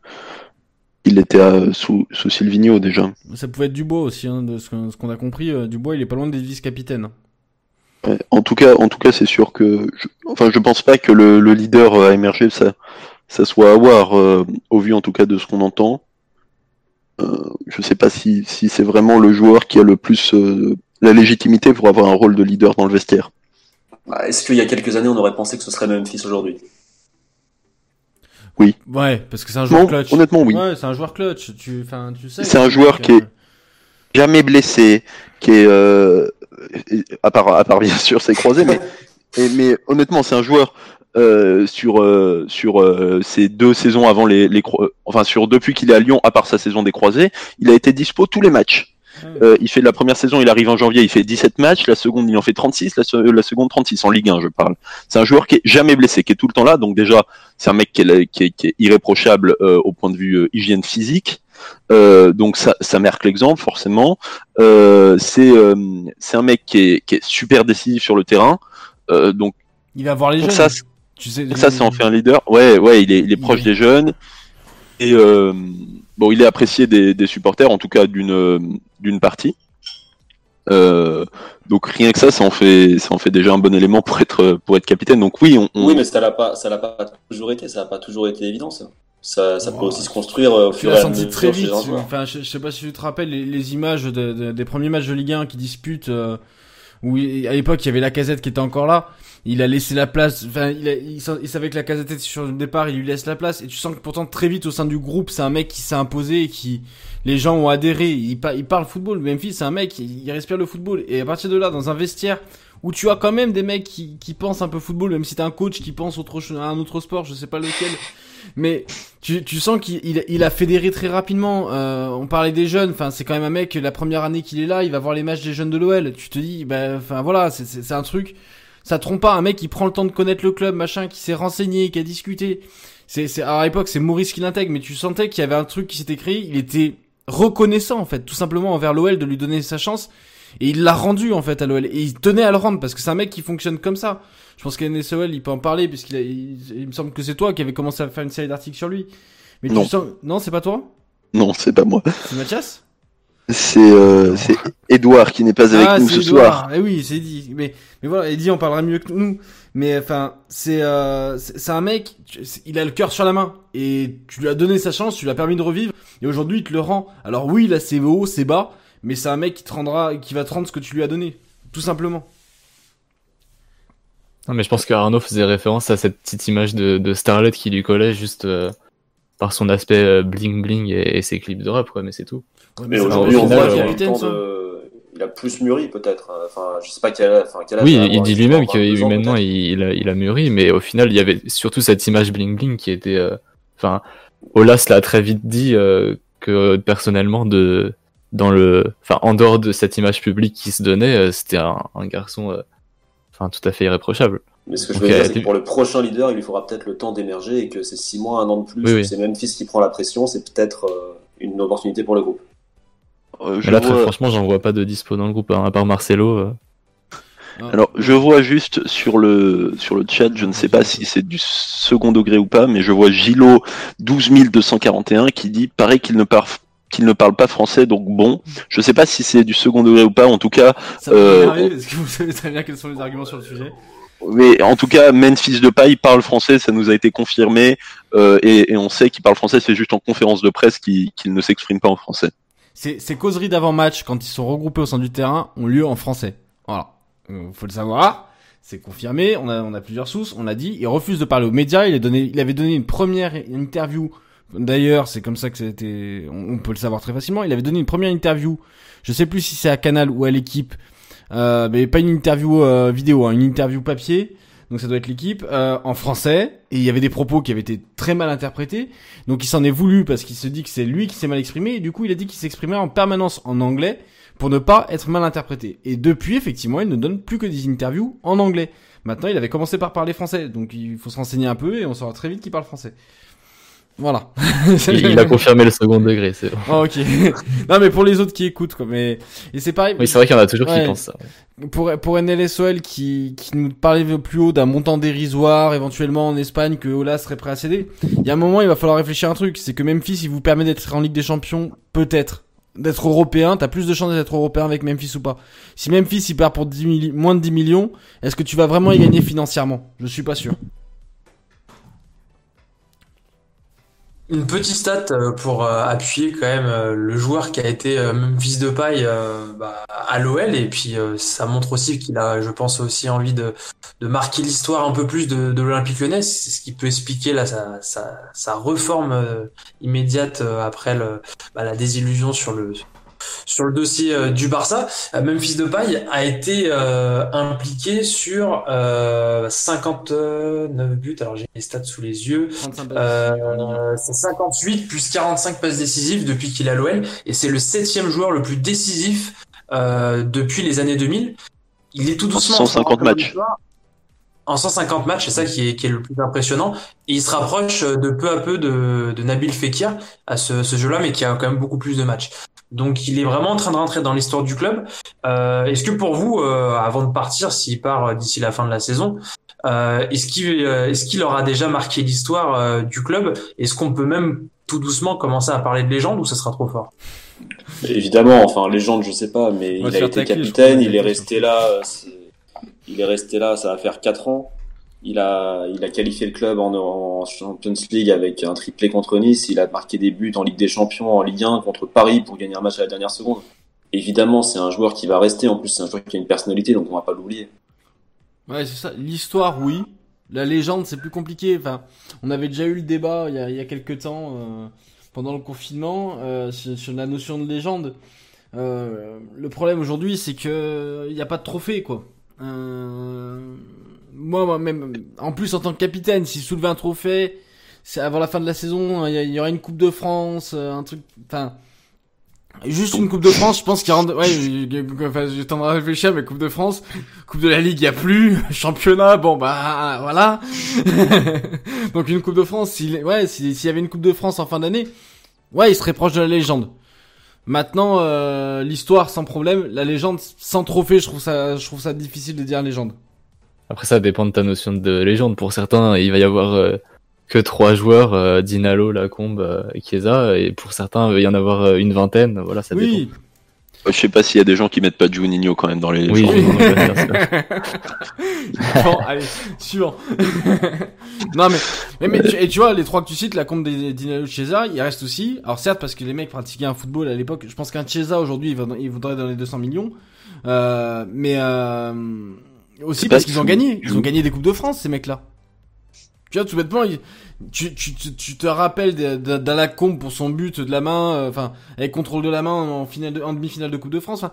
Il était sous, sous Silvino déjà. Ça pouvait être Dubois aussi, hein, de ce qu'on a compris. Euh, Dubois, il est pas loin des vice-capitaines. en tout cas, en tout cas, c'est sûr que, je, enfin, je pense pas que le, le leader a émergé, ça, ça soit à voir, euh, au vu en tout cas de ce qu'on entend. Euh, je ne sais pas si, si c'est vraiment le joueur qui a le plus euh, la légitimité pour avoir un rôle de leader dans le vestiaire. Bah, est-ce qu'il y a quelques années, on aurait pensé que ce serait Memphis aujourd'hui? Oui. Ouais, parce que c'est un joueur Non, clutch. honnêtement, oui. Ouais, c'est un joueur clutch. Tu, enfin, tu sais. C'est un joueur qui est- jamais blessé, qui est euh, à part à part bien sûr ses croisés, mais et- mais honnêtement c'est un joueur euh, sur euh, sur euh, ces deux saisons avant les, les cro- enfin sur depuis qu'il est à Lyon, à part sa saison des croisés, il a été dispo tous les matchs. Euh, il fait la première saison, il arrive en janvier, il fait 17 matchs, la seconde il en fait 36, la, se- la seconde 36 en Ligue 1 je parle. C'est un joueur qui est jamais blessé, qui est tout le temps là, donc déjà c'est un mec qui est, qui est, qui est irréprochable euh, au point de vue euh, hygiène physique. Euh, donc ça, ça marque l'exemple forcément. Euh, c'est euh, c'est un mec qui est, qui est super décisif sur le terrain. Euh, donc, Il va voir les jeunes. ça, tu sais. ça, ça en fait un leader. Ouais, ouais, il est, il est proche Oui. des jeunes. Et euh, bon, il est apprécié des, des supporters, en tout cas d'une euh, d'une partie. Euh, donc rien que ça, ça en fait, ça en fait déjà un bon élément pour être pour être capitaine. Donc oui, on, on- Oui, mais ça l'a pas, ça l'a pas toujours été, ça n'a pas toujours été évident, ça. Ça, ça peut Oh. aussi se construire au fur et à senti mesure très vite. Enfin, je, je sais pas si tu te rappelles les, les images de- de- des premiers matchs de Ligue 1 qui disputent. euh, où à l'époque il y avait la casette qui était encore là. Il a laissé la place. Enfin, il, il, sa- il savait que la casette était sur le départ. Il lui laisse la place. Et tu sens que pourtant très vite au sein du groupe, c'est un mec qui s'est imposé et qui les gens ont adhéré. Il, pa- il parle football. Memphis, c'est un mec. Il, respire le football. Et à partir de là, dans un vestiaire où tu as quand même des mecs qui, qui pensent un peu football, même si t'as un coach qui pense autre à un autre sport, je sais pas lequel. Mais tu, tu sens qu'il il, a fédéré très rapidement. Euh, on parlait des jeunes. Enfin, c'est quand même un mec. La première année qu'il est là, il va voir les matchs des jeunes de l'OL. Tu te dis, ben, enfin voilà, c'est un truc. Ça trompe pas. Un mec qui prend le temps de connaître le club, machin, qui s'est renseigné, qui a discuté. C'est, c'est à l'époque, c'est Maurice qui l'intègre, mais tu sentais qu'il y avait un truc qui s'était créé. Il était reconnaissant en fait, tout simplement envers l'OL de lui donner sa chance. Et il l'a rendu en fait à l'OL. Et il tenait à le rendre parce que c'est un mec qui fonctionne comme ça. Je pense qu'NSOL il peut en parler puisqu'il il, il me semble que c'est toi qui avait commencé à faire une série d'articles sur lui. Mais Non. tu sens non c'est pas toi? Non, c'est pas moi. C'est Mathias? C'est euh, c'est Edouard qui n'est pas avec ah, nous c'est ce Edouard. soir. Eh oui, c'est dit. Mais mais voilà, Eddie en parlera mieux que nous. Mais enfin, c'est euh, c'est un mec, il a le cœur sur la main et tu lui as donné sa chance, tu lui as permis de revivre et aujourd'hui il te le rend. Alors oui, là c'est haut, c'est bas, mais c'est un mec qui te rendra, qui va te rendre ce que tu lui as donné, tout simplement. Non, mais je pense que Arnaud faisait référence à cette petite image de, de Starlet qui lui collait juste euh, par son aspect euh, bling bling et, et ses clips de rap, quoi, mais c'est tout. Mais aujourd'hui, au on final, voit qu'il a eu le capitaine, temps ça. de... Il a plus mûri, peut-être. Enfin, je sais pas quel, enfin, quel Oui, il dit lui-même que 22 ans, humainement il, il a, il a mûri, mais au final il y avait surtout cette image bling bling qui était, euh, enfin, Olas l'a très vite dit euh, que personnellement de dans le, enfin en dehors de cette image publique qui se donnait, euh, c'était un, un garçon, euh, enfin tout à fait irréprochable. Mais ce que je veux dire, c'est que pour le prochain leader, il lui faudra peut-être le temps d'émerger et que c'est six mois, un an de plus, Oui, oui. c'est Memphis qui prend la pression, c'est peut-être euh, une opportunité pour le groupe. Euh, je Mais là très vois- franchement j'en vois pas de dispo dans le groupe, hein, à part Marcelo. euh. Alors, je vois juste sur le sur le chat, je ne sais pas si c'est du second degré ou pas, mais je vois Gilo 12241 qui dit paraît qu'il ne parle qu'il ne parle pas français, donc bon, je sais pas si c'est du second degré ou pas. En tout cas, Ça Euh, m'énerver parce que vous savez très bien quels sont les arguments sur le sujet. mais en tout cas, Memphis de paille parle français, ça nous a été confirmé, euh, et, et on sait qu'il parle français. C'est juste en conférence de presse qu'il qu'il ne s'exprime pas en français. Ces, ces causeries d'avant-match, quand ils sont regroupés au sein du terrain, ont lieu en français. Voilà. Euh, faut le savoir. C'est confirmé. On a, on a plusieurs sources. On l'a dit. Il refuse de parler aux médias. Il, a donné, il avait donné une première interview. D'ailleurs, c'est comme ça que c'était. On, peut le savoir très facilement. Il avait donné une première interview. Je sais plus si c'est à Canal ou à l'équipe. Euh, mais pas une interview euh, vidéo, hein, une interview papier. Donc ça doit être l'équipe euh, en français. Et il y avait des propos qui avaient été très mal interprétés. Donc il s'en est voulu parce qu'il se dit que c'est lui qui s'est mal exprimé et du coup il a dit qu'il s'exprimait en permanence en anglais pour ne pas être mal interprété. Et depuis effectivement il ne donne plus que des interviews en anglais. Maintenant il avait commencé par parler français donc il faut se renseigner un peu et on saura très vite qu'il parle français. Voilà. Il, il a confirmé le second degré, c'est bon. Oh, ok. non mais pour les autres qui écoutent quoi. Mais et c'est pareil. Oui, c'est vrai qu'il y en a toujours Ouais. qui pensent ça. Pour, pour NLSOL qui, qui nous parlait plus haut d'un montant dérisoire éventuellement en Espagne que Ola serait prêt à céder, il y a un moment il va falloir réfléchir à un truc, c'est que Memphis il vous permet d'être en Ligue des Champions, peut-être. D'être européen, t'as plus de chances d'être européen avec Memphis ou pas. Si Memphis il perd pour 10 milli- moins de 10 millions, est-ce que tu vas vraiment y gagner financièrement? Je suis pas sûr. Une petite stat euh, pour euh, appuyer quand même euh, le joueur qui a été même fils de paille bah, à l'OL et puis ça montre aussi qu'il a, je pense aussi envie de, de marquer l'histoire un peu plus de, de l'Olympique Lyonnais. C'est ce qui peut expliquer là sa, sa, sa reforme immédiate après le, bah, la désillusion sur le sur le dossier euh, du Barça. Euh, Memphis Depay a été euh, impliqué sur 59 buts. Alors j'ai les stats sous les yeux. c'est 58 plus 45 passes décisives depuis qu'il a l'OL et c'est le septième joueur le plus décisif depuis les années 2000. Il est tout doucement 150 matchs en 150 matchs, c'est ça qui est, qui est, le plus impressionnant. Et il se rapproche de peu à peu de, de Nabil Fekir à ce, ce jeu-là, mais qui a quand même beaucoup plus de matchs. Donc il est vraiment en train de rentrer dans l'histoire du club. Euh, est-ce que pour vous, euh, avant de partir, s'il part euh, d'ici la fin de la saison, est-ce qu'il est-ce qu'il aura déjà marqué l'histoire du club? Est-ce qu'on peut même tout doucement commencer à parler de légende ou ça sera trop fort? Évidemment, enfin légende, je sais pas, mais il a été capitaine, il est resté là. il est resté là, ça va faire quatre ans. Il a, il a qualifié le club en, en, Champions League avec un triplé contre Nice. Il a marqué des buts en Ligue des Champions, en Ligue 1 contre Paris pour gagner un match à la dernière seconde. Évidemment, c'est un joueur qui va rester. En plus, c'est un joueur qui a une personnalité, donc on va pas l'oublier. Ouais, c'est ça. L'histoire, oui. La légende, c'est plus compliqué. Enfin, on avait déjà eu le débat il y a, il y a quelques temps, euh, pendant le confinement, euh, sur, la notion de légende. Euh, le problème aujourd'hui, c'est que il n'y a pas de trophée, quoi. Euh, moi, même, en plus, en tant que capitaine, s'il soulevait un trophée, c'est avant la fin de la saison, il y, aura une Coupe de France, euh, un truc, enfin, juste une Coupe de France, je pense qu'il rentre, ouais, enfin, j'ai à réfléchir, mais Coupe de France, Coupe de la Ligue, il y a plus, championnat, bon, bah, voilà. Donc une Coupe de France, s'il, ouais, s'il y avait une Coupe de France en fin d'année, ouais, il serait proche de la légende. Maintenant, euh, l'histoire sans problème, la légende sans trophée, je trouve ça, je trouve ça difficile de dire légende. Après, ça dépend de ta notion de légende. Pour certains, il va y avoir euh, que trois joueurs, euh, Dinalo, Lacombe euh, et Chiesa, et pour certains, il va y en avoir euh, une vingtaine. Voilà, ça oui. dépend. Je sais pas s'il y a des gens qui mettent pas Juninho quand même dans les. Oui, bon, allez, sûr. non mais, mais, tu, et tu vois les trois que tu cites, la compte des Dinalo, Chiesa, il reste aussi. Alors certes parce que les mecs pratiquaient un football à l'époque. Je pense qu'un Chiesa aujourd'hui, il, il voudrait dans les 200 millions. Euh, mais euh, aussi parce qu'ils ont gagné. Ils ont gagné des Coupes de France, ces mecs-là. Tu vois, tout bêtement, tu, tu, tu, te rappelles d'Alacombe pour son but de la main, euh, enfin, avec contrôle de la main en, finale en demi-finale de Coupe de France.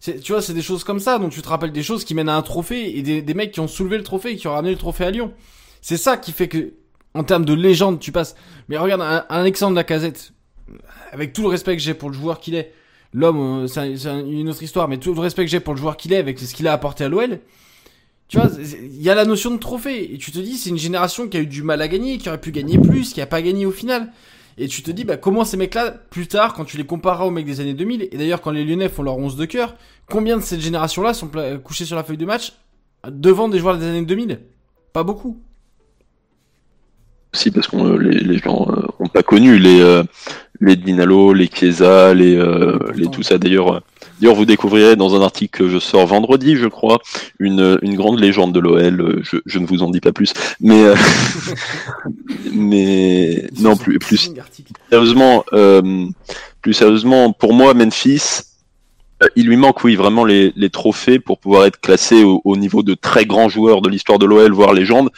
Tu vois, c'est des choses comme ça, donc tu te rappelles des choses qui mènent à un trophée et des, des mecs qui ont soulevé le trophée et qui ont ramené le trophée à Lyon. C'est ça qui fait que, en termes de légende, tu passes. Mais regarde, un, Alexandre Lacazette, avec tout le respect que j'ai pour le joueur qu'il est, l'homme, euh, c'est une autre histoire, mais tout le respect que j'ai pour le joueur qu'il est, avec ce qu'il a apporté à l'OL, tu vois, il y a la notion de trophée. Et tu te dis, c'est une génération qui a eu du mal à gagner, qui aurait pu gagner plus, qui a pas gagné au final. Et tu te dis, bah, comment ces mecs-là, plus tard, quand tu les compareras aux mecs des années 2000, et d'ailleurs, quand les Lyonnais font leur 11 de cœur, combien de cette génération-là sont couchés sur la feuille de match devant des joueurs des années 2000? Pas beaucoup. Si, parce que les, les, gens euh, ont pas connu les, euh, les Dinalo, les Chiesa, les, euh, les tout ça. D'ailleurs, D'ailleurs, vous découvrirez dans un article que je sors vendredi, je crois, une, une grande légende de l'OL. Je, je, ne vous en dis pas plus, mais euh, mais non plus plus sérieusement, euh, plus sérieusement, pour moi, Memphis euh, il lui manque, oui, vraiment les, les trophées pour pouvoir être classé au, au, niveau de très grands joueurs de l'histoire de l'OL, voire légende.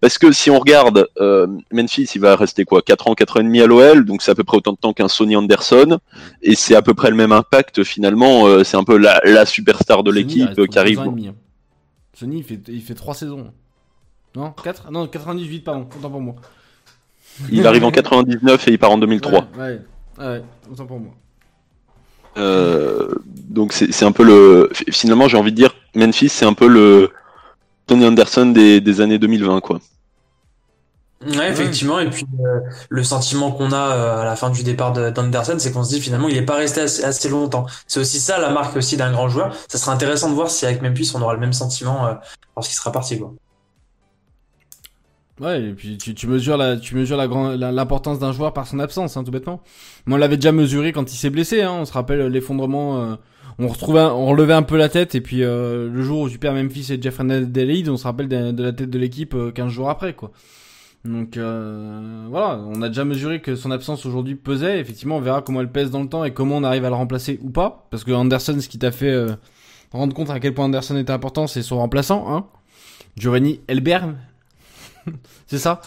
Parce que si on regarde, euh, Memphis, il va rester quoi 4 ans, 4 ans et demi à l'OL, donc c'est à peu près autant de temps qu'un Sonny Anderson, et c'est à peu près le même impact finalement. Euh, c'est un peu la, la superstar de l'équipe qui arrive. Hein. Sonny, il fait, il fait 3 saisons. Non 4 Non, 98, pardon, autant pour moi. Il arrive en 99 et il part en 2003. Ouais, ouais, ouais autant pour moi. Euh, donc c'est un peu le. Finalement, j'ai envie de dire, Memphis, c'est un peu le Tony Anderson des, des années 2020, quoi. Ouais, effectivement. Et puis euh, le sentiment qu'on a euh, à la fin du départ d'Anderson, c'est qu'on se dit finalement il n'est pas resté assez, longtemps. C'est aussi ça la marque aussi d'un grand joueur. Ça sera intéressant de voir si avec Memphis on aura le même sentiment lorsqu'il sera parti, quoi. Ouais, et puis tu, tu mesures la, tu mesures la grande, l'importance d'un joueur par son absence, hein, tout bêtement. Mais on l'avait déjà mesuré quand il s'est blessé, hein. On se rappelle l'effondrement. On retrouvait, on relevait un peu la tête et puis euh, le jour où tu perds Memphis et Jeff Hernandez on se rappelle de, la tête de l'équipe 15 euh, jours après, quoi. Donc euh, voilà, on a déjà mesuré que son absence aujourd'hui pesait. Effectivement, on verra comment elle pèse dans le temps et comment on arrive à le remplacer ou pas. Parce que Anderson, ce qui t'a fait euh, rendre compte à quel point Anderson était important, c'est son remplaçant, hein. Giovanni Elbert. c'est ça.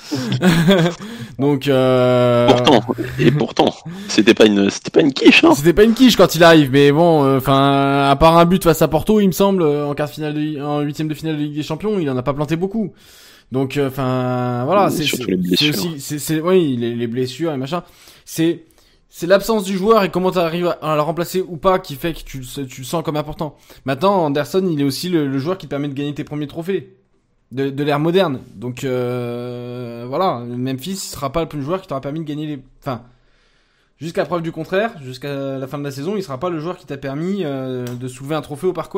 Donc euh... Pourtant, et pourtant, c'était pas une, c'était pas une quiche, hein. C'était pas une quiche quand il arrive, mais bon, euh, enfin, à part un but face à Porto, il me semble, en quart de finale, de, en huitième de finale de Ligue des Champions, il en a pas planté beaucoup. Donc, enfin, voilà, c'est aussi, c'est oui, les, les, blessures et machin. C'est c'est l'absence du joueur et comment tu arrives à, le remplacer ou pas qui fait que tu, tu le sens comme important. Maintenant, Anderson, il est aussi le, joueur qui permet de gagner tes premiers trophées de, l'ère moderne. Donc euh, voilà, Memphis sera pas le joueur qui t'aura permis de gagner les. Enfin, jusqu'à preuve du contraire, jusqu'à la fin de la saison, il sera pas le joueur qui t'a permis euh, de soulever un trophée au Parc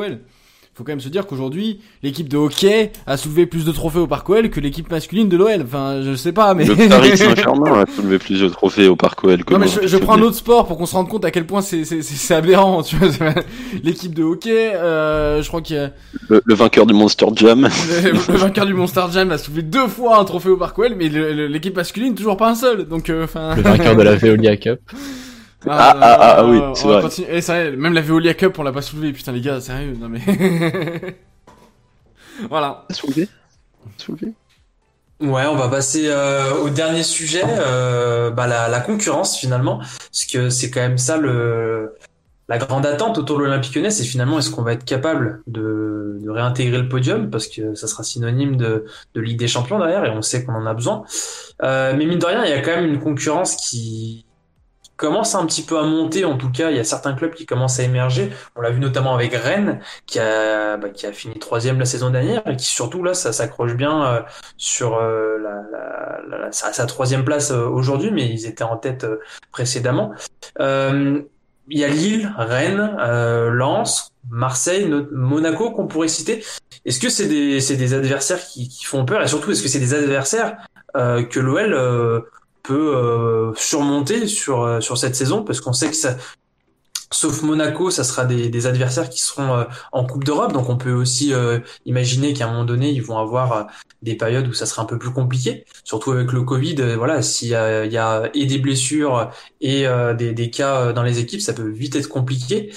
faut quand même se dire qu'aujourd'hui, l'équipe de hockey a soulevé plus de trophées au Parc OL que l'équipe masculine de l'OL. Enfin, je sais pas, mais. Le Paris Saint-Germain a soulevé plus de trophées au Parc OL que Non, mais je, prends un autre sport pour qu'on se rende compte à quel point c'est, c'est, c'est aberrant, tu vois. L'équipe de hockey, euh, je crois qu'il y a... le, vainqueur du Monster Jam. Le, vainqueur du Monster Jam a soulevé deux fois un trophée au Parc OL, mais l'équipe masculine, toujours pas un seul. Donc, euh, enfin. le vainqueur de la Veolia Cup. Ah, ah, ah, ah, oui, c'est vrai. Eh, vrai. Même la Veolia Cup, on l'a pas soulevé. Putain, les gars, sérieux, non mais. voilà. Soulevé Soulevé Ouais, on va passer euh, au dernier sujet, euh, bah, la, la, concurrence finalement, parce que c'est quand même ça le la grande attente autour de l'Olympique Lyonnais, c'est finalement est-ce qu'on va être capable de, de, réintégrer le podium, parce que ça sera synonyme de, de Ligue des Champions derrière, et on sait qu'on en a besoin. Euh, mais mine de rien, il y a quand même une concurrence qui commence un petit peu à monter. En tout cas, il y a certains clubs qui commencent à émerger. On l'a vu notamment avec Rennes, qui a, bah, qui a fini troisième la saison dernière et qui surtout là, ça s'accroche bien euh, sur euh, sa, troisième place euh, aujourd'hui, mais ils étaient en tête précédemment. il y a Lille, Rennes, Lens, Marseille, Monaco qu'on pourrait citer. Est-ce que c'est des, des adversaires qui, qui, font peur? Et surtout est-ce que c'est des adversaires que l'OL euh, surmonter sur euh, sur cette saison parce qu'on sait que sauf Monaco, ça sera des, adversaires qui seront euh, en Coupe d'Europe, donc on peut aussi imaginer qu'à un moment donné, ils vont avoir des périodes où ça sera un peu plus compliqué, surtout avec le Covid. voilà, s'il y a, il y a et des blessures et des, des cas dans les équipes, ça peut vite être compliqué.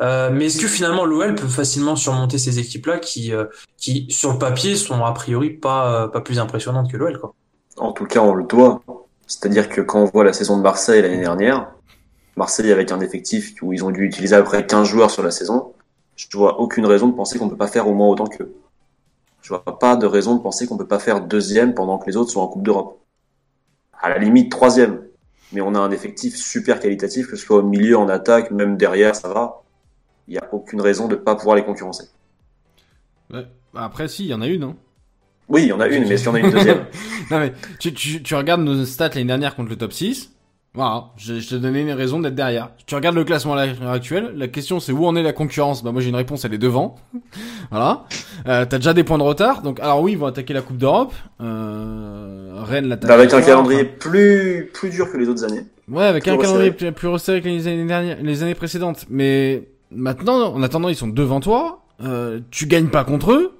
mais est-ce que finalement l'OL peut facilement surmonter ces équipes-là qui, qui sur le papier sont a priori pas pas plus impressionnantes que l'OL, quoi? En tout cas, on le doit. C'est-à-dire que quand on voit la saison de Marseille l'année dernière, Marseille avec un effectif où ils ont dû utiliser à peu près 15 joueurs sur la saison, je vois aucune raison de penser qu'on ne peut pas faire au moins autant qu'eux. Je vois pas de raison de penser qu'on ne peut pas faire deuxième pendant que les autres sont en Coupe d'Europe. À la limite troisième. Mais on a un effectif super qualitatif, que ce soit au milieu, en attaque, même derrière, ça va. Il n'y a aucune raison de ne pas pouvoir les concurrencer. Ouais. Après, si, il y en a une. Hein. Oui, il y en a une, mais est-ce qu'il y en a une deuxième? Non mais tu, tu, tu regardes nos stats l'année dernière contre le top 6. Voilà, je, je te donnais une raison d'être derrière. Tu regardes le classement à l'heure actuelle, la question c'est où en est la concurrence? Bah moi j'ai une réponse, elle est devant. voilà. Euh, T'as déjà des points de retard, donc alors oui ils vont attaquer la Coupe d'Europe. Euh, Rennes l'attaque. Bah, avec un calendrier plus plus dur que les autres années. Ouais, avec un calendrier plus, plus resserré que les années dernières, les années précédentes. Mais maintenant, en attendant, ils sont devant toi. Euh, tu gagnes pas contre eux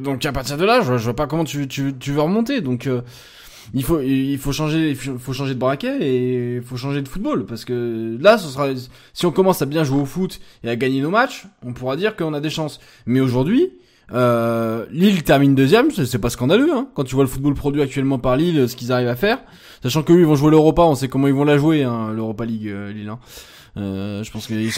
donc à partir de là, je, vois pas comment tu, tu, veux remonter. Donc euh, il faut il faut changer il faut changer de braquet et il faut changer de football parce que là ce sera si on commence à bien jouer au foot et à gagner nos matchs, on pourra dire qu'on a des chances. Mais aujourd'hui, euh, Lille termine deuxième, c'est pas scandaleux hein, quand tu vois le football produit actuellement par Lille, ce qu'ils arrivent à faire, sachant que eux ils vont jouer l'Europa, on sait comment ils vont la jouer hein, l'Europa League euh, Lille. Hein. Euh, je pense qu'ils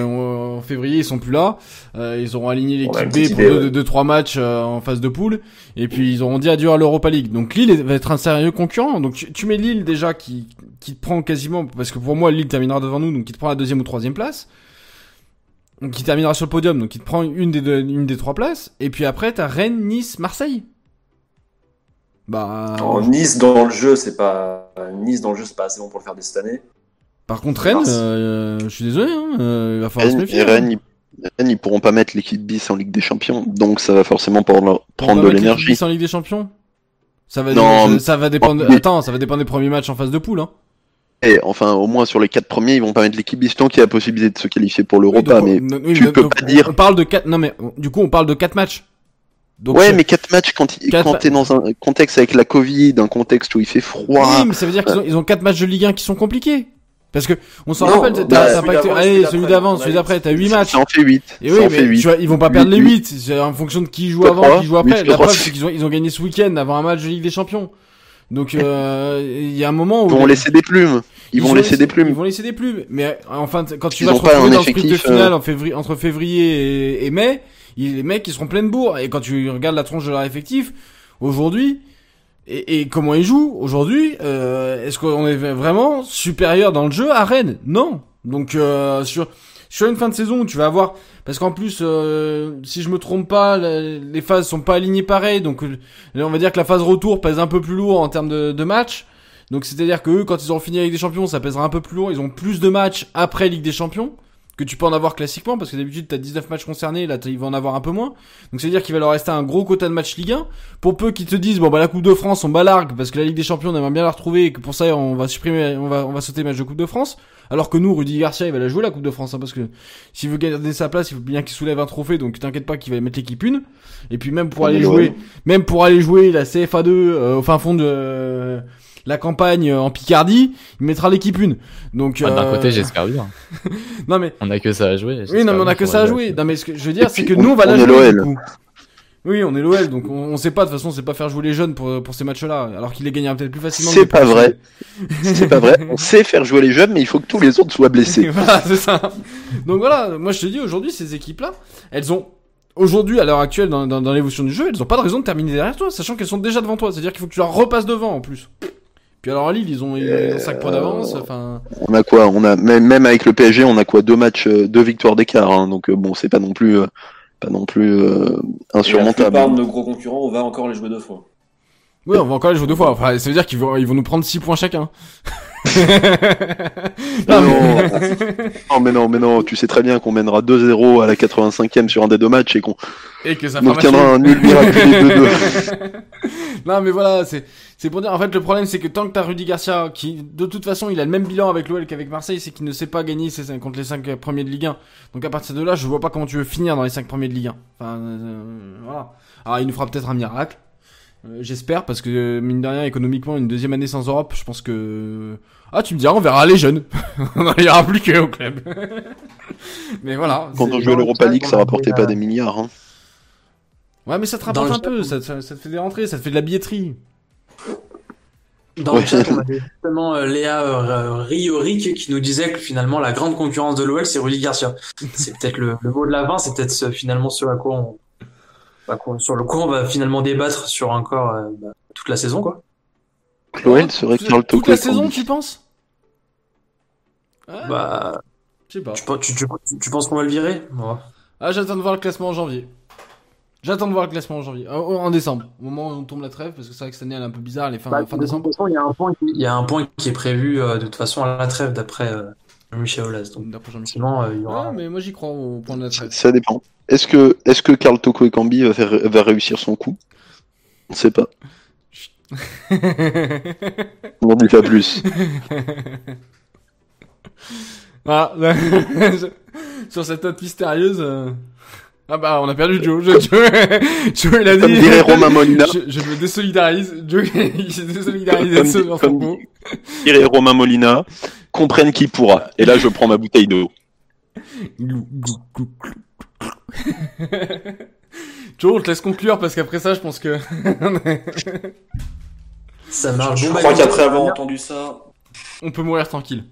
en février ils sont plus là. Euh, ils auront aligné l'équipe B pour deux, deux, trois matchs euh, en phase de poule. Et puis ils auront dit adieu à l'Europa League. Donc Lille va être un sérieux concurrent. Donc tu, mets Lille déjà qui qui te prend quasiment parce que pour moi Lille terminera devant nous donc qui te prend la deuxième ou troisième place. Donc qui terminera sur le podium donc qui te prend une des deux, une des trois places. Et puis après t'as Rennes, Nice, Marseille. Bah. nice dans le jeu c'est pas Nice dans le jeu c'est pas assez bon pour le faire dès cette année. Par contre, Rennes, euh, je suis désolé, hein, euh, il va falloir se méfier. Hein. Rennes, ils, pourront pas mettre l'équipe bis en Ligue des Champions, donc ça va forcément prendre, prendre de l'énergie. bis en Ligue des Champions? Ça va, non, ça va dépendre. Attends, ça va dépendre des premiers matchs en phase de poule. Hein. Et enfin, au moins sur les quatre premiers, ils vont pas mettre l'équipe bis tant qu'il y a la possibilité de se qualifier pour l'Europa. mais tu peux pas dire. On parle de quatre. Non mais du coup, on parle de quatre matchs. Donc, ouais, mais 4 matchs quand, Quatre quand t'es dans un contexte avec la Covid, un contexte où il fait froid. Oui, mais ça veut dire qu'ils ont, ils ont quatre matchs de Ligue 1 qui sont compliqués. Parce que, on s'en rappelle, t'as, bah, d'avant, allez, celui d'avant, celui d'après, t'as 8 matchs. Ça en fait 8. Et oui, en mais fait 8. tu vois, ils vont pas perdre les huit. 8. C'est en fonction de qui joue avant, qui joue après. La preuve, c'est qu'ils ont, ils ont gagné ce week-end avant un match de Ligue des Champions. Donc, euh, il y a un moment où. Ils vont laisser des plumes. Ils, vont ont laisser des Ils plumes. vont laisser des plumes. Mais enfin, quand tu Ils vas te retrouver dans le sprint de finale euh, en février, entre février et, et mai, ils- les mecs ils seront pleins de bourre. Et quand tu regardes la tronche de leur effectif, aujourd'hui, et, et comment ils jouent aujourd'hui, euh, est-ce qu'on est vraiment supérieur dans le jeu à Rennes? Non. Donc euh, sur sur une fin de saison tu vas avoir parce qu'en plus euh, si je me trompe pas les phases sont pas alignées pareil donc euh, on va dire que la phase retour pèse un peu plus lourd en termes de, de match donc c'est-à-dire que eux, quand ils auront fini avec des champions, ça pèsera un peu plus lourd. Ils ont plus de matchs après Ligue des Champions que tu peux en avoir classiquement parce que d'habitude t'as 19 matchs concernés, là ils vont en avoir un peu moins. Donc c'est-à-dire qu'il va leur rester un gros quota de matchs Ligue 1. Pour peu qu'ils te disent bon bah la Coupe de France on bat largue parce que la Ligue des Champions on aimerait bien la retrouver et que pour ça on va supprimer, on va on va sauter le match de Coupe de France. Alors que nous, Rudy Garcia, il va la jouer la Coupe de France, hein, parce que s'il veut garder sa place, il faut bien qu'il soulève un trophée, donc t'inquiète pas qu'il va mettre l'équipe une. Et puis même pour aller jouer, même pour aller jouer la CFA2 euh, au fin fond de euh, la campagne euh, en Picardie, il mettra l'équipe une. Donc Enfin, D'un euh, côté, j'espère bien. non mais On a que ça à jouer. oui, non mais on a que ça à jouer. Non mais ce que je veux dire, c'est que nous on va on la jouer. du l'OL. coup. Oui, on est l'OL, donc on, on sait pas de toute façon, c'est pas faire jouer les jeunes pour pour ces matchs-là, alors qu'il les gagnera peut-être plus facilement. C'est pas vrai. C'est pas vrai. On sait faire jouer les jeunes, mais il faut que tous les autres soient blessés. voilà, c'est ça. Donc voilà, moi je te dis aujourd'hui, ces équipes-là, elles ont aujourd'hui à l'heure actuelle dans, dans, dans l'évolution du jeu, elles ont pas de raison de terminer derrière toi, sachant qu'elles sont déjà devant toi. C'est-à-dire qu'il faut que tu leur repasses devant en plus. Puis alors à Lille, ils ont, ils ont 5 points d'avance. Enfin, On a quoi? On a même, même avec le PSG, on a quoi? Deux matchs, euh, deux victoires d'écart. hein. donc euh, bon, c'est pas non plus, euh, pas non plus euh, Et la insurmontable. plupart de nos gros concurrents, on va encore les jouer deux fois. Ouais, on va encore les jouer deux fois. Enfin, ça veut dire qu'ils vont, ils vont nous prendre 6 points chacun. Non, non, non, mais non, mais non, tu sais très bien qu'on mènera 2-0 à la 85e sur un des deux matchs et qu'on Et que ça obtiendra un nul miraculeux 2-2. non mais voilà, c'est c'est pour dire en fait le problème c'est que tant que t'as Rudy Garcia qui de toute façon il a le même bilan avec l'OL qu'avec Marseille, c'est qu'il ne sait pas gagner ses, contre les 5 premiers de Ligue 1. Donc à partir de là, je vois pas comment tu veux finir dans les 5 premiers de Ligue 1. Enfin euh, voilà. Alors il nous fera peut-être un miracle. Euh, J'espère parce que mine de rien économiquement une deuxième année sans Europe, je pense que ah tu me diras on verra les jeunes. on n'en ira plus que au club. mais voilà. Quand on jouait l'Europa League, ça rapportait pas des milliards. Hein. Ouais mais ça te rapporte un peu, ça, ça, ça te fait des rentrées, ça te fait de la billetterie. Dans Ouais. le chat, on avait justement euh, Léa euh, Rioric qui nous disait que finalement la grande concurrence de l'OL c'est Rudy Garcia. C'est peut-être le, le mot de la fin, c'est peut-être ce- finalement ce à quoi on, sur le quoi on va finalement débattre sur encore euh, bah, toute la saison quoi. L'OL serait Karl Toute la saison, tu penses? Ouais, Bah, Je sais pas. tu, tu, tu, tu penses qu'on va le virer? Ouais. Ah, j'attends de voir le classement en janvier. J'attends de voir le classement en janvier. Euh, en décembre. Au moment où on tombe la trêve, parce que c'est vrai que cette année elle est un peu bizarre, elle est fin, Bah, fin de toute décembre. façon, il y a un point qui, il y a un point qui est prévu euh, de toute façon à la trêve d'après euh, Michel Aulas. Donc, D'après Jean-Michel. sinon, euh, il y aura. Ouais, mais moi j'y crois au point de la trêve. Ça dépend. Est-ce que, est-ce que Karl Toko et Cambi va, faire, va réussir son coup? On sait pas. On n'en dit pas plus. ah, sur cette note mystérieuse. euh, Ah bah, on a perdu Joe. Joe, Joe, Joe, il a dit. Comme dirait Romain Molina, Je, je me désolidarise. Joe, il s'est désolidarisé de ce Comme- dans comme son dit- mot. dirait Romain Molina, comprenne qui pourra. Et là, je prends ma bouteille d'eau. Joe, on te laisse conclure parce qu'après ça, je pense que. Ça marche. Je bah, crois qu'après avoir entendu ça, on peut mourir tranquille.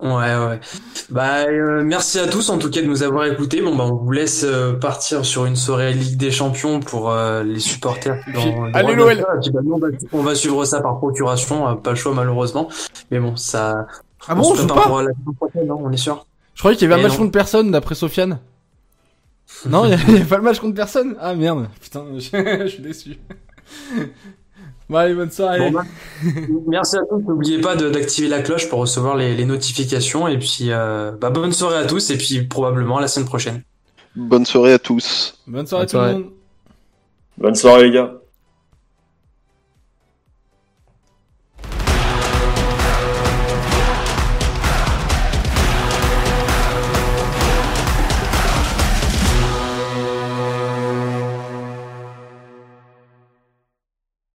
Ouais, ouais. Bah, euh, merci à tous en tout cas de nous avoir écoutés. Bon, bah, on vous laisse euh, partir sur une soirée Ligue des Champions pour euh, les supporters. Dans- puis, dans allez le l'OL. Bah, on va, on va suivre ça par procuration, euh, pas le choix malheureusement. Mais bon, ça. Ah bon, on se joue prépare pas pour la saison prochaine, non On est sûr. Je croyais qu'il y avait un match contre personne d'après Sofiane. Non, il y a- pas le match contre personne Ah merde, putain, je, je suis déçu. Bon allez, bonne soirée. Bon, bah, merci à tous. N'oubliez pas d'activer la cloche pour recevoir les, les notifications. Et puis, euh, bah, bonne soirée à tous. Et puis, probablement à la semaine prochaine. Bonne soirée à tous. Bonne soirée Bonne tout le monde. bonne soirée les gars.